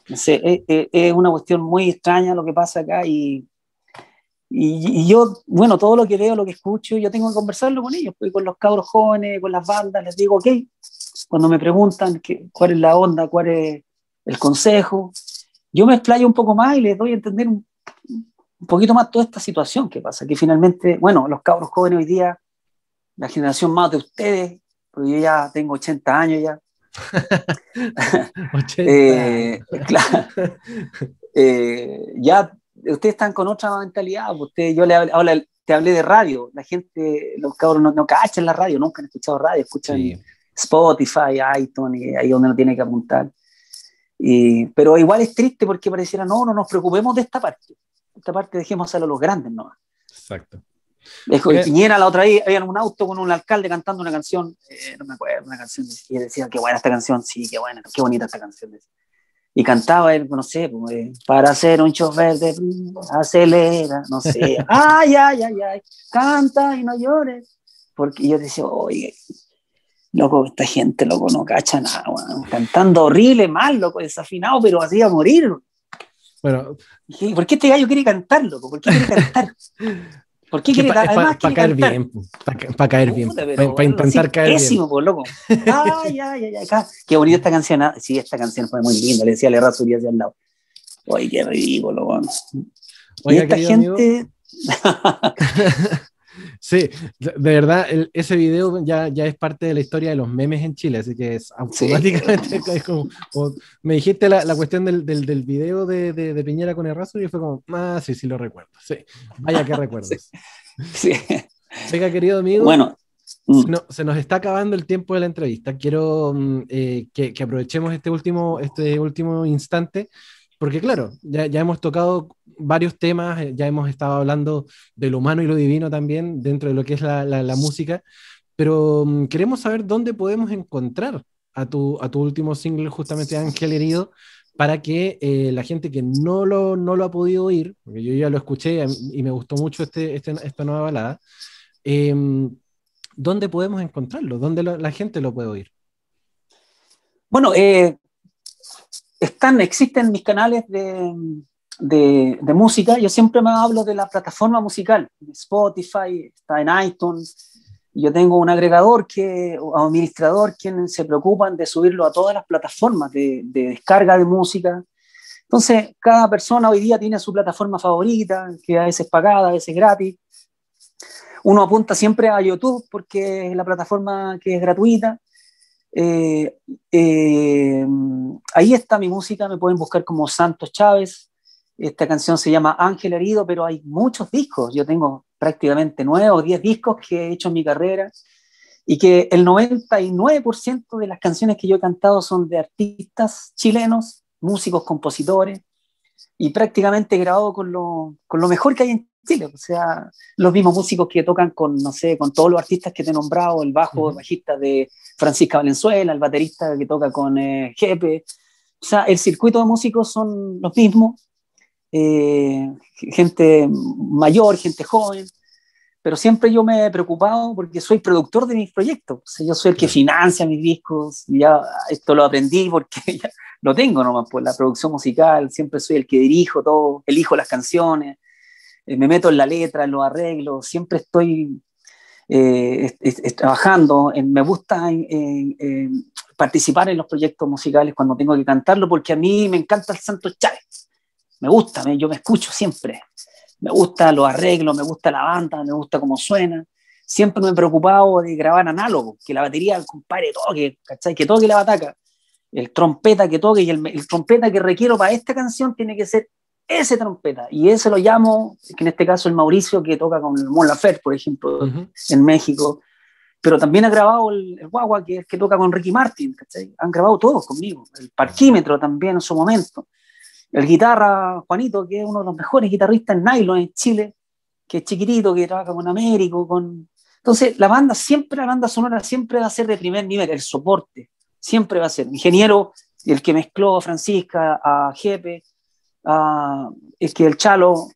No sé, es, una cuestión muy extraña lo que pasa acá y, y, y, yo, bueno, todo lo que veo, lo que escucho, yo tengo que conversarlo con ellos, pues, con los cabros jóvenes, con las bandas, les digo, ok, cuando me preguntan cuál es la onda, cuál es el consejo, yo me explayo un poco más y les doy a entender un, poquito más toda esta situación que pasa, que finalmente, bueno, los cabros jóvenes hoy día, la generación más de ustedes, porque yo ya tengo 80 años ya. 80. eh, claro, eh, ya ustedes están con otra mentalidad, pues usted, yo le hablé, te hablé de radio, la gente, los cabros no, no cachan la radio, nunca han escuchado radio, escuchan Spotify, iTunes, ahí donde uno tiene que apuntar. Y, pero igual es triste porque pareciera, no, no nos preocupemos de esta parte. Esta parte dejemos a los grandes, ¿no? Exacto. Dejo de Piñera la otra vez, había un auto con un alcalde cantando una canción, eh, no me acuerdo, una canción, y decía, qué buena esta canción, sí, qué buena, qué bonita esta canción. Y cantaba él, no sé, pues, eh, para ser un chofer de acelera, no sé, ay, ay, ay, ay, canta y no llores, porque yo decía, oye, loco, esta gente, loco, no cacha nada, cantando horrible, mal, loco, desafinado, pero así a morir. Bueno, Dije, ¿Por qué este gallo quiere cantar, loco? ¿Por qué quiere cantar? ¿Por qué quiere para quiere caer cantar? bien, para caer bien, para intentar sí, caer bien. pésimo, po, loco. Ay, ay, ay, ay, acá. Qué bonita esta canción. ah. Sí, esta canción fue muy linda. Le decía a Lerra hacia al lado. Oye, qué ridículo. Y esta gente. Sí, de verdad, el- ese video ya, ya es parte de la historia de los memes en Chile, así que es automáticamente es como, como- me dijiste la, la cuestión del, del, del video de, de, de Piñera con Errázuriz y fue como, ah, sí, sí lo recuerdo, sí, vaya que recuerdos. Sí. Oiga, querido amigo, Bueno, mm, no, se nos está acabando el tiempo de la entrevista. Quiero mm, eh, que, que aprovechemos este último, este último instante, porque claro, ya, ya hemos tocado varios temas, eh, ya hemos estado hablando de lo humano y lo divino también dentro de lo que es la, la- la música, pero mm, queremos saber dónde podemos encontrar a tu, a tu último single, justamente Ángel Herido, para que eh, la gente que no lo, no lo ha podido oír, porque yo ya lo escuché y me gustó mucho este, este- esta nueva balada, em, ¿dónde podemos encontrarlo? ¿Dónde lo- la gente lo puede oír? bueno eh, están, existen mis canales de, de, música. Yo siempre me hablo de la plataforma musical. Spotify, está en iTunes. Yo tengo un agregador que, o administrador quienes se preocupan de subirlo a todas las plataformas de, de descarga de música. Entonces, cada persona hoy día tiene su plataforma favorita, que a veces pagada, a veces gratis. Uno apunta siempre a YouTube porque es la plataforma que es gratuita. Eh, eh, ahí está mi música, me pueden buscar como Santos Chávez. Esta canción se llama Ángel Herido, pero hay muchos discos. Yo tengo prácticamente nueve o diez discos que he hecho en mi carrera y que el 99% de las canciones que yo he cantado son de artistas chilenos, músicos, compositores, y prácticamente grabado con lo, con lo mejor que hay en Chile. O sea, los mismos músicos que tocan con, no sé, con todos los artistas que te he nombrado, el bajo, Ujú. el bajista de Francisca Valenzuela, el baterista que toca con eh, Jepe. O sea, el circuito de músicos son los mismos. eh, gente mayor, gente joven, pero siempre yo me he preocupado porque soy productor de mis proyectos. O sea, yo soy el que financia mis discos. y Ya esto lo aprendí porque ya lo tengo nomás por la producción musical. Siempre soy el que dirijo todo, elijo las canciones, eh, me meto en la letra, en los arreglos. Siempre estoy eh, es- es- trabajando. en- me gusta en- en- en participar en los proyectos musicales cuando tengo que cantarlo porque a mí me encanta el Santo Chávez. Me gusta, me- yo me escucho siempre me gusta los arreglos, me gusta la banda, me gusta cómo suena. Siempre me he preocupado de grabar análogo, que la batería, compadre toque, ¿cachai? Que toque la bataca. El trompeta que toque y el, el trompeta que requiero para esta canción tiene que ser ese trompeta. Y ese lo llamo, que en este caso el Mauricio, que toca con el Mon Laferte, por ejemplo, Ujú. en México. Pero también ha grabado el, el Guagua, que es que toca con Ricky Martin, ¿cachai? Han grabado todos conmigo. El Parquímetro también en su momento el guitarra Juanito, que es uno de los mejores guitarristas en nylon en Chile, que es chiquitito, que trabaja con Américo, con... Entonces, la banda siempre, la banda sonora siempre va a ser de primer nivel, el soporte, siempre va a ser. Ingeniero, el que mezcló a Francisca, a Jepe, a, el que el Chalo,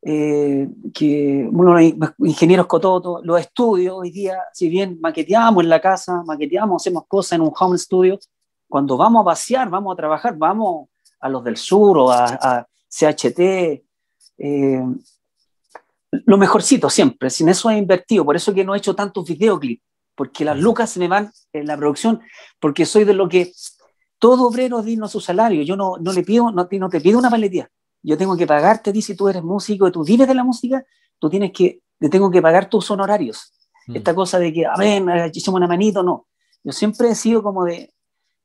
eh, que los ingenieros Cototo, los estudios hoy día, si bien maqueteamos en la casa, maqueteamos, hacemos cosas en un home studio, cuando vamos a pasear, vamos a trabajar, vamos a los del sur o a, a CHT, eh, lo mejorcito siempre, sin eso he invertido, por eso que no he hecho tantos videoclips, porque las lucas se me van en la producción, porque soy de lo que todo obrero digno su salario, yo no, no le pido, no, te- no te pido una paletía, yo tengo que pagarte si tú eres músico y tú vives de la música, tú tienes que, te tengo que pagar tus honorarios. Mm. Esta cosa de que, a ver, echemos una manito, no. Yo siempre he sido como de,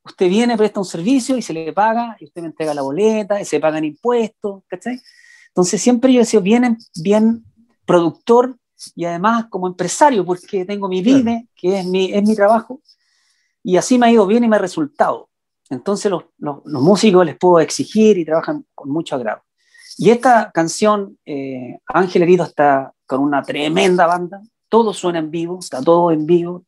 usted viene, presta un servicio y se le paga, y usted me entrega la boleta, y se pagan impuestos, ¿cachai? Entonces siempre yo he sido bien, bien productor y además como empresario, porque tengo mi vida, que es mi, es mi trabajo, y así me ha ido bien y me ha resultado. Entonces los, los, los músicos les puedo exigir y trabajan con mucho agrado. Y esta canción, eh, Ángel Herido, está con una tremenda banda, todo suena en vivo, está todo en vivo,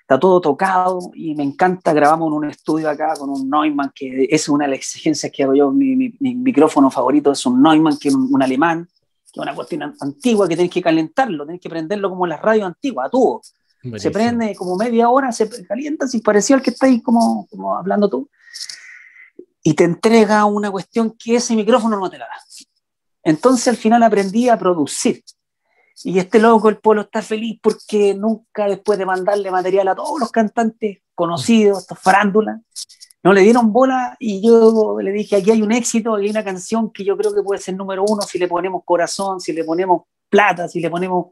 está todo tocado y me encanta. Grabamos en un estudio acá con un Neumann, que es una de las exigencias que hago yo. Mi, mi- mi micrófono favorito es un Neumann, que es un, un alemán, que es una cuestión antigua que tenés que calentarlo, tenés que prenderlo como las radios antiguas, a tubo. Se prende como media hora, se calienta, si parecía el que está ahí como, como hablando tú, y te entrega una cuestión que ese micrófono no te la da. Entonces al final aprendí a producir. Y este loco, el Polo, está feliz porque nunca después de mandarle material a todos los cantantes conocidos, estos farándulas, no le dieron bola y yo le dije, aquí hay un éxito, aquí hay una canción que yo creo que puede ser número uno si le ponemos corazón, si le ponemos plata, si le ponemos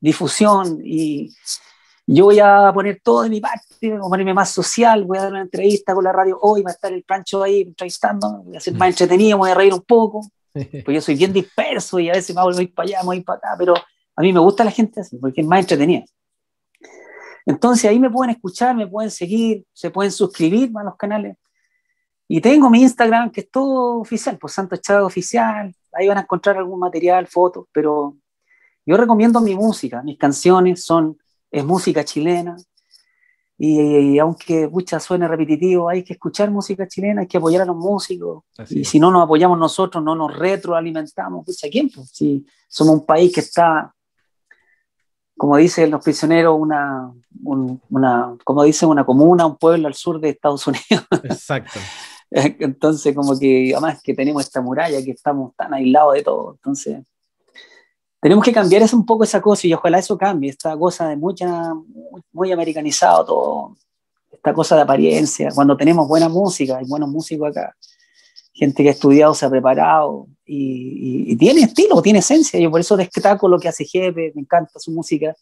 difusión. Y yo voy a poner todo de mi parte, voy a ponerme más social, voy a dar una entrevista con la radio hoy, va a estar el Pancho ahí entrevistando, voy a ser más entretenido, voy a reír un poco, porque yo soy bien disperso y a veces me voy para allá, me voy para acá, pero a mí me gusta la gente así, porque es más entretenida. Entonces ahí me pueden escuchar, me pueden seguir, se pueden suscribir a los canales. Y tengo mi Instagram, que es todo oficial, pues Santo Chávez Oficial. Ahí van a encontrar algún material, fotos, pero yo recomiendo mi música. Mis canciones son, es música chilena. Y, aunque mucha suene repetitivo, hay que escuchar música chilena, hay que apoyar a los músicos. y si no nos apoyamos nosotros, no nos retroalimentamos. Pucha, ¿quién? Pues, si somos un país que está como dicen los prisioneros, una, una, como dicen, una comuna, un pueblo al sur de Estados Unidos. Exacto. Entonces, como que además que tenemos esta muralla, que estamos tan aislados de todo. Entonces, tenemos que cambiar un poco esa cosa y ojalá eso cambie, esta cosa de mucha, muy americanizado todo, esta cosa de apariencia. Cuando tenemos buena música, hay buenos músicos acá, gente que ha estudiado, se ha preparado y, tiene estilo, tiene esencia. Yo por eso destaco lo que hace Jefe, me encanta su música,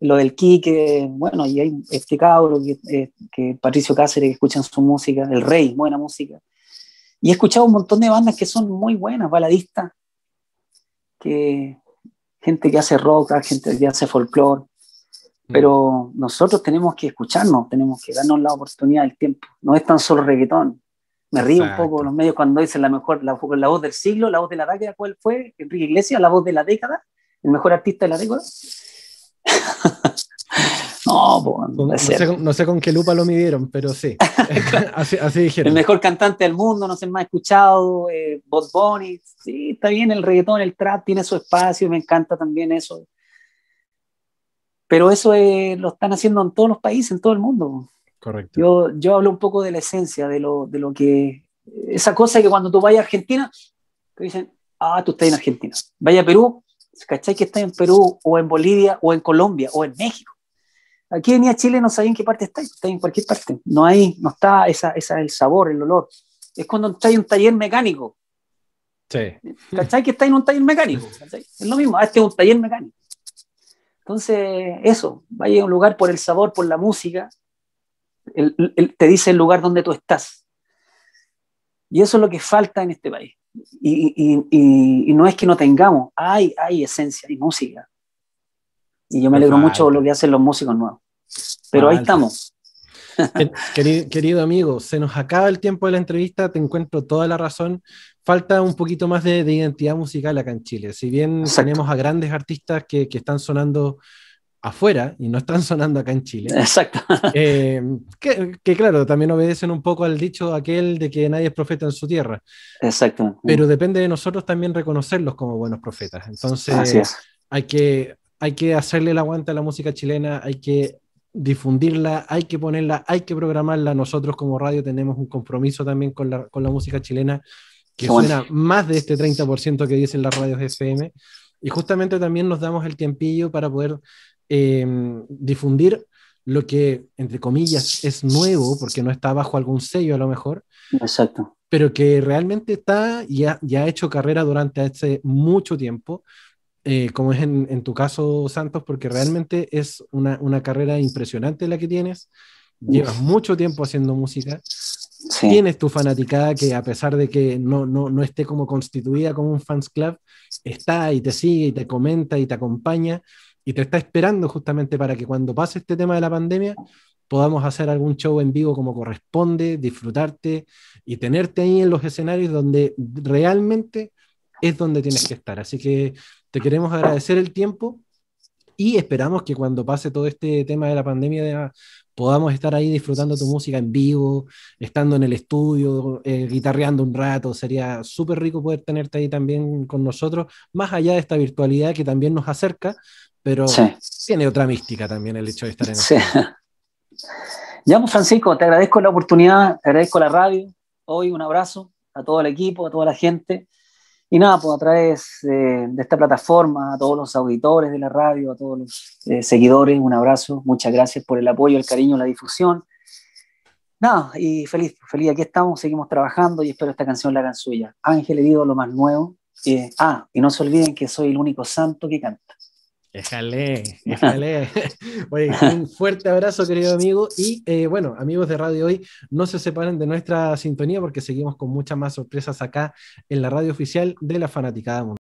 lo del Quique, bueno, y hay este cabro que, eh, que Patricio Cáceres, que escuchan su música, El Rey, buena música. Y he escuchado un montón de bandas que son muy buenas, baladistas, que gente que hace rock, gente que hace folclore, mm. pero nosotros tenemos que escucharnos, tenemos que darnos la oportunidad del tiempo. No es tan solo reggaetón, me río un poco los medios cuando dicen la mejor, la, la, voz del siglo, la voz de la década, ¿cuál fue? Enrique Iglesias, la voz de la década, el mejor artista de la década. no, no, sé, no, sé, con qué lupa lo midieron, pero sí, así, así, dijeron. El mejor cantante del mundo, no sé, más escuchado, eh, Bob Bunny, sí, está bien el reggaetón, el trap tiene su espacio, me encanta también eso. Pero eso lo están haciendo en todos los países, en todo el mundo. Correcto. Yo, yo hablo un poco de la esencia, de lo, de lo que. Esa cosa que cuando tú vayas a Argentina, te dicen, ah, tú estás en Argentina. Vaya a Perú, ¿cachai que estás en Perú, o en Bolivia, o en Colombia, o en México? Aquí venía a Chile, no sabía en qué parte estáis, está en cualquier parte. No hay, no está esa, esa, el sabor, el olor. Es cuando estás en un taller mecánico. Sí. ¿Cachai que está en un taller mecánico? Es lo mismo, este es un taller mecánico. Entonces, eso, vaya a un lugar por el sabor, por la música, te dice el lugar donde tú estás. Y eso es lo que falta en este país. Y, no es que no tengamos, hay, hay esencia, hay música. Y yo me alegro mucho por lo que hacen los músicos nuevos. Pero ahí estamos. Querido, amigo, se nos acaba el tiempo de la entrevista, te encuentro toda la razón. Falta un poquito más de, identidad musical acá en Chile. Si bien tenemos a grandes artistas que, que están sonando afuera y no están sonando acá en Chile. Exacto. Eh, que, claro, también obedecen un poco al dicho aquel de que nadie es profeta en su tierra. Exacto. Pero depende de nosotros también reconocerlos como buenos profetas. Entonces, hay, que, hay que hacerle el aguante a la música chilena, hay que difundirla, hay que ponerla, hay que programarla. Nosotros como radio tenemos un compromiso también con la, con la música chilena que suena más de este 30% que dicen las radios FM. Y justamente también nos damos el tiempillo para poder Em, difundir lo que, entre comillas, es nuevo, porque no está bajo algún sello a lo mejor. Exacto. Pero que realmente está y ha, ya ha hecho carrera durante hace mucho tiempo, eh, como es en, tu caso, Santos, porque realmente es una, una carrera impresionante la que tienes. Llevas mucho tiempo haciendo música. Tienes tu fanaticada que a pesar de que no, no, no esté como constituida como un fans club, está y te sigue y te comenta y te acompaña y te está esperando justamente para que cuando pase este tema de la pandemia podamos hacer algún show en vivo como corresponde, disfrutarte y tenerte ahí en los escenarios donde realmente es donde tienes que estar. Así que te queremos agradecer el tiempo Y esperamos que cuando pase todo este tema de la pandemia podamos estar ahí disfrutando tu música en vivo, estando en el estudio, eh, guitarreando un rato. Sería súper rico poder tenerte ahí también con nosotros, más allá de esta virtualidad que también nos acerca, pero tiene otra mística también el hecho de estar en sí. Ya, pues, Francisco, te agradezco la oportunidad, te agradezco la radio. Hoy un abrazo a todo el equipo, a toda la gente. Y nada, pues a través de esta plataforma, a todos los auditores de la radio, a todos los eh, seguidores, un abrazo. Muchas gracias por el apoyo, el cariño, la difusión. Nada, y feliz, feliz, aquí estamos, seguimos trabajando y espero esta canción la hagan suya. Ángel Herido, lo más nuevo. Eh, ah, y no se olviden que soy el único santo que canta. Déjale, déjale. Oye, un fuerte abrazo, querido amigo. Y eh, bueno, amigos de Radio Hoy, no se separen de nuestra sintonía porque seguimos con muchas más sorpresas acá en la radio oficial de la Fanaticada Mundial.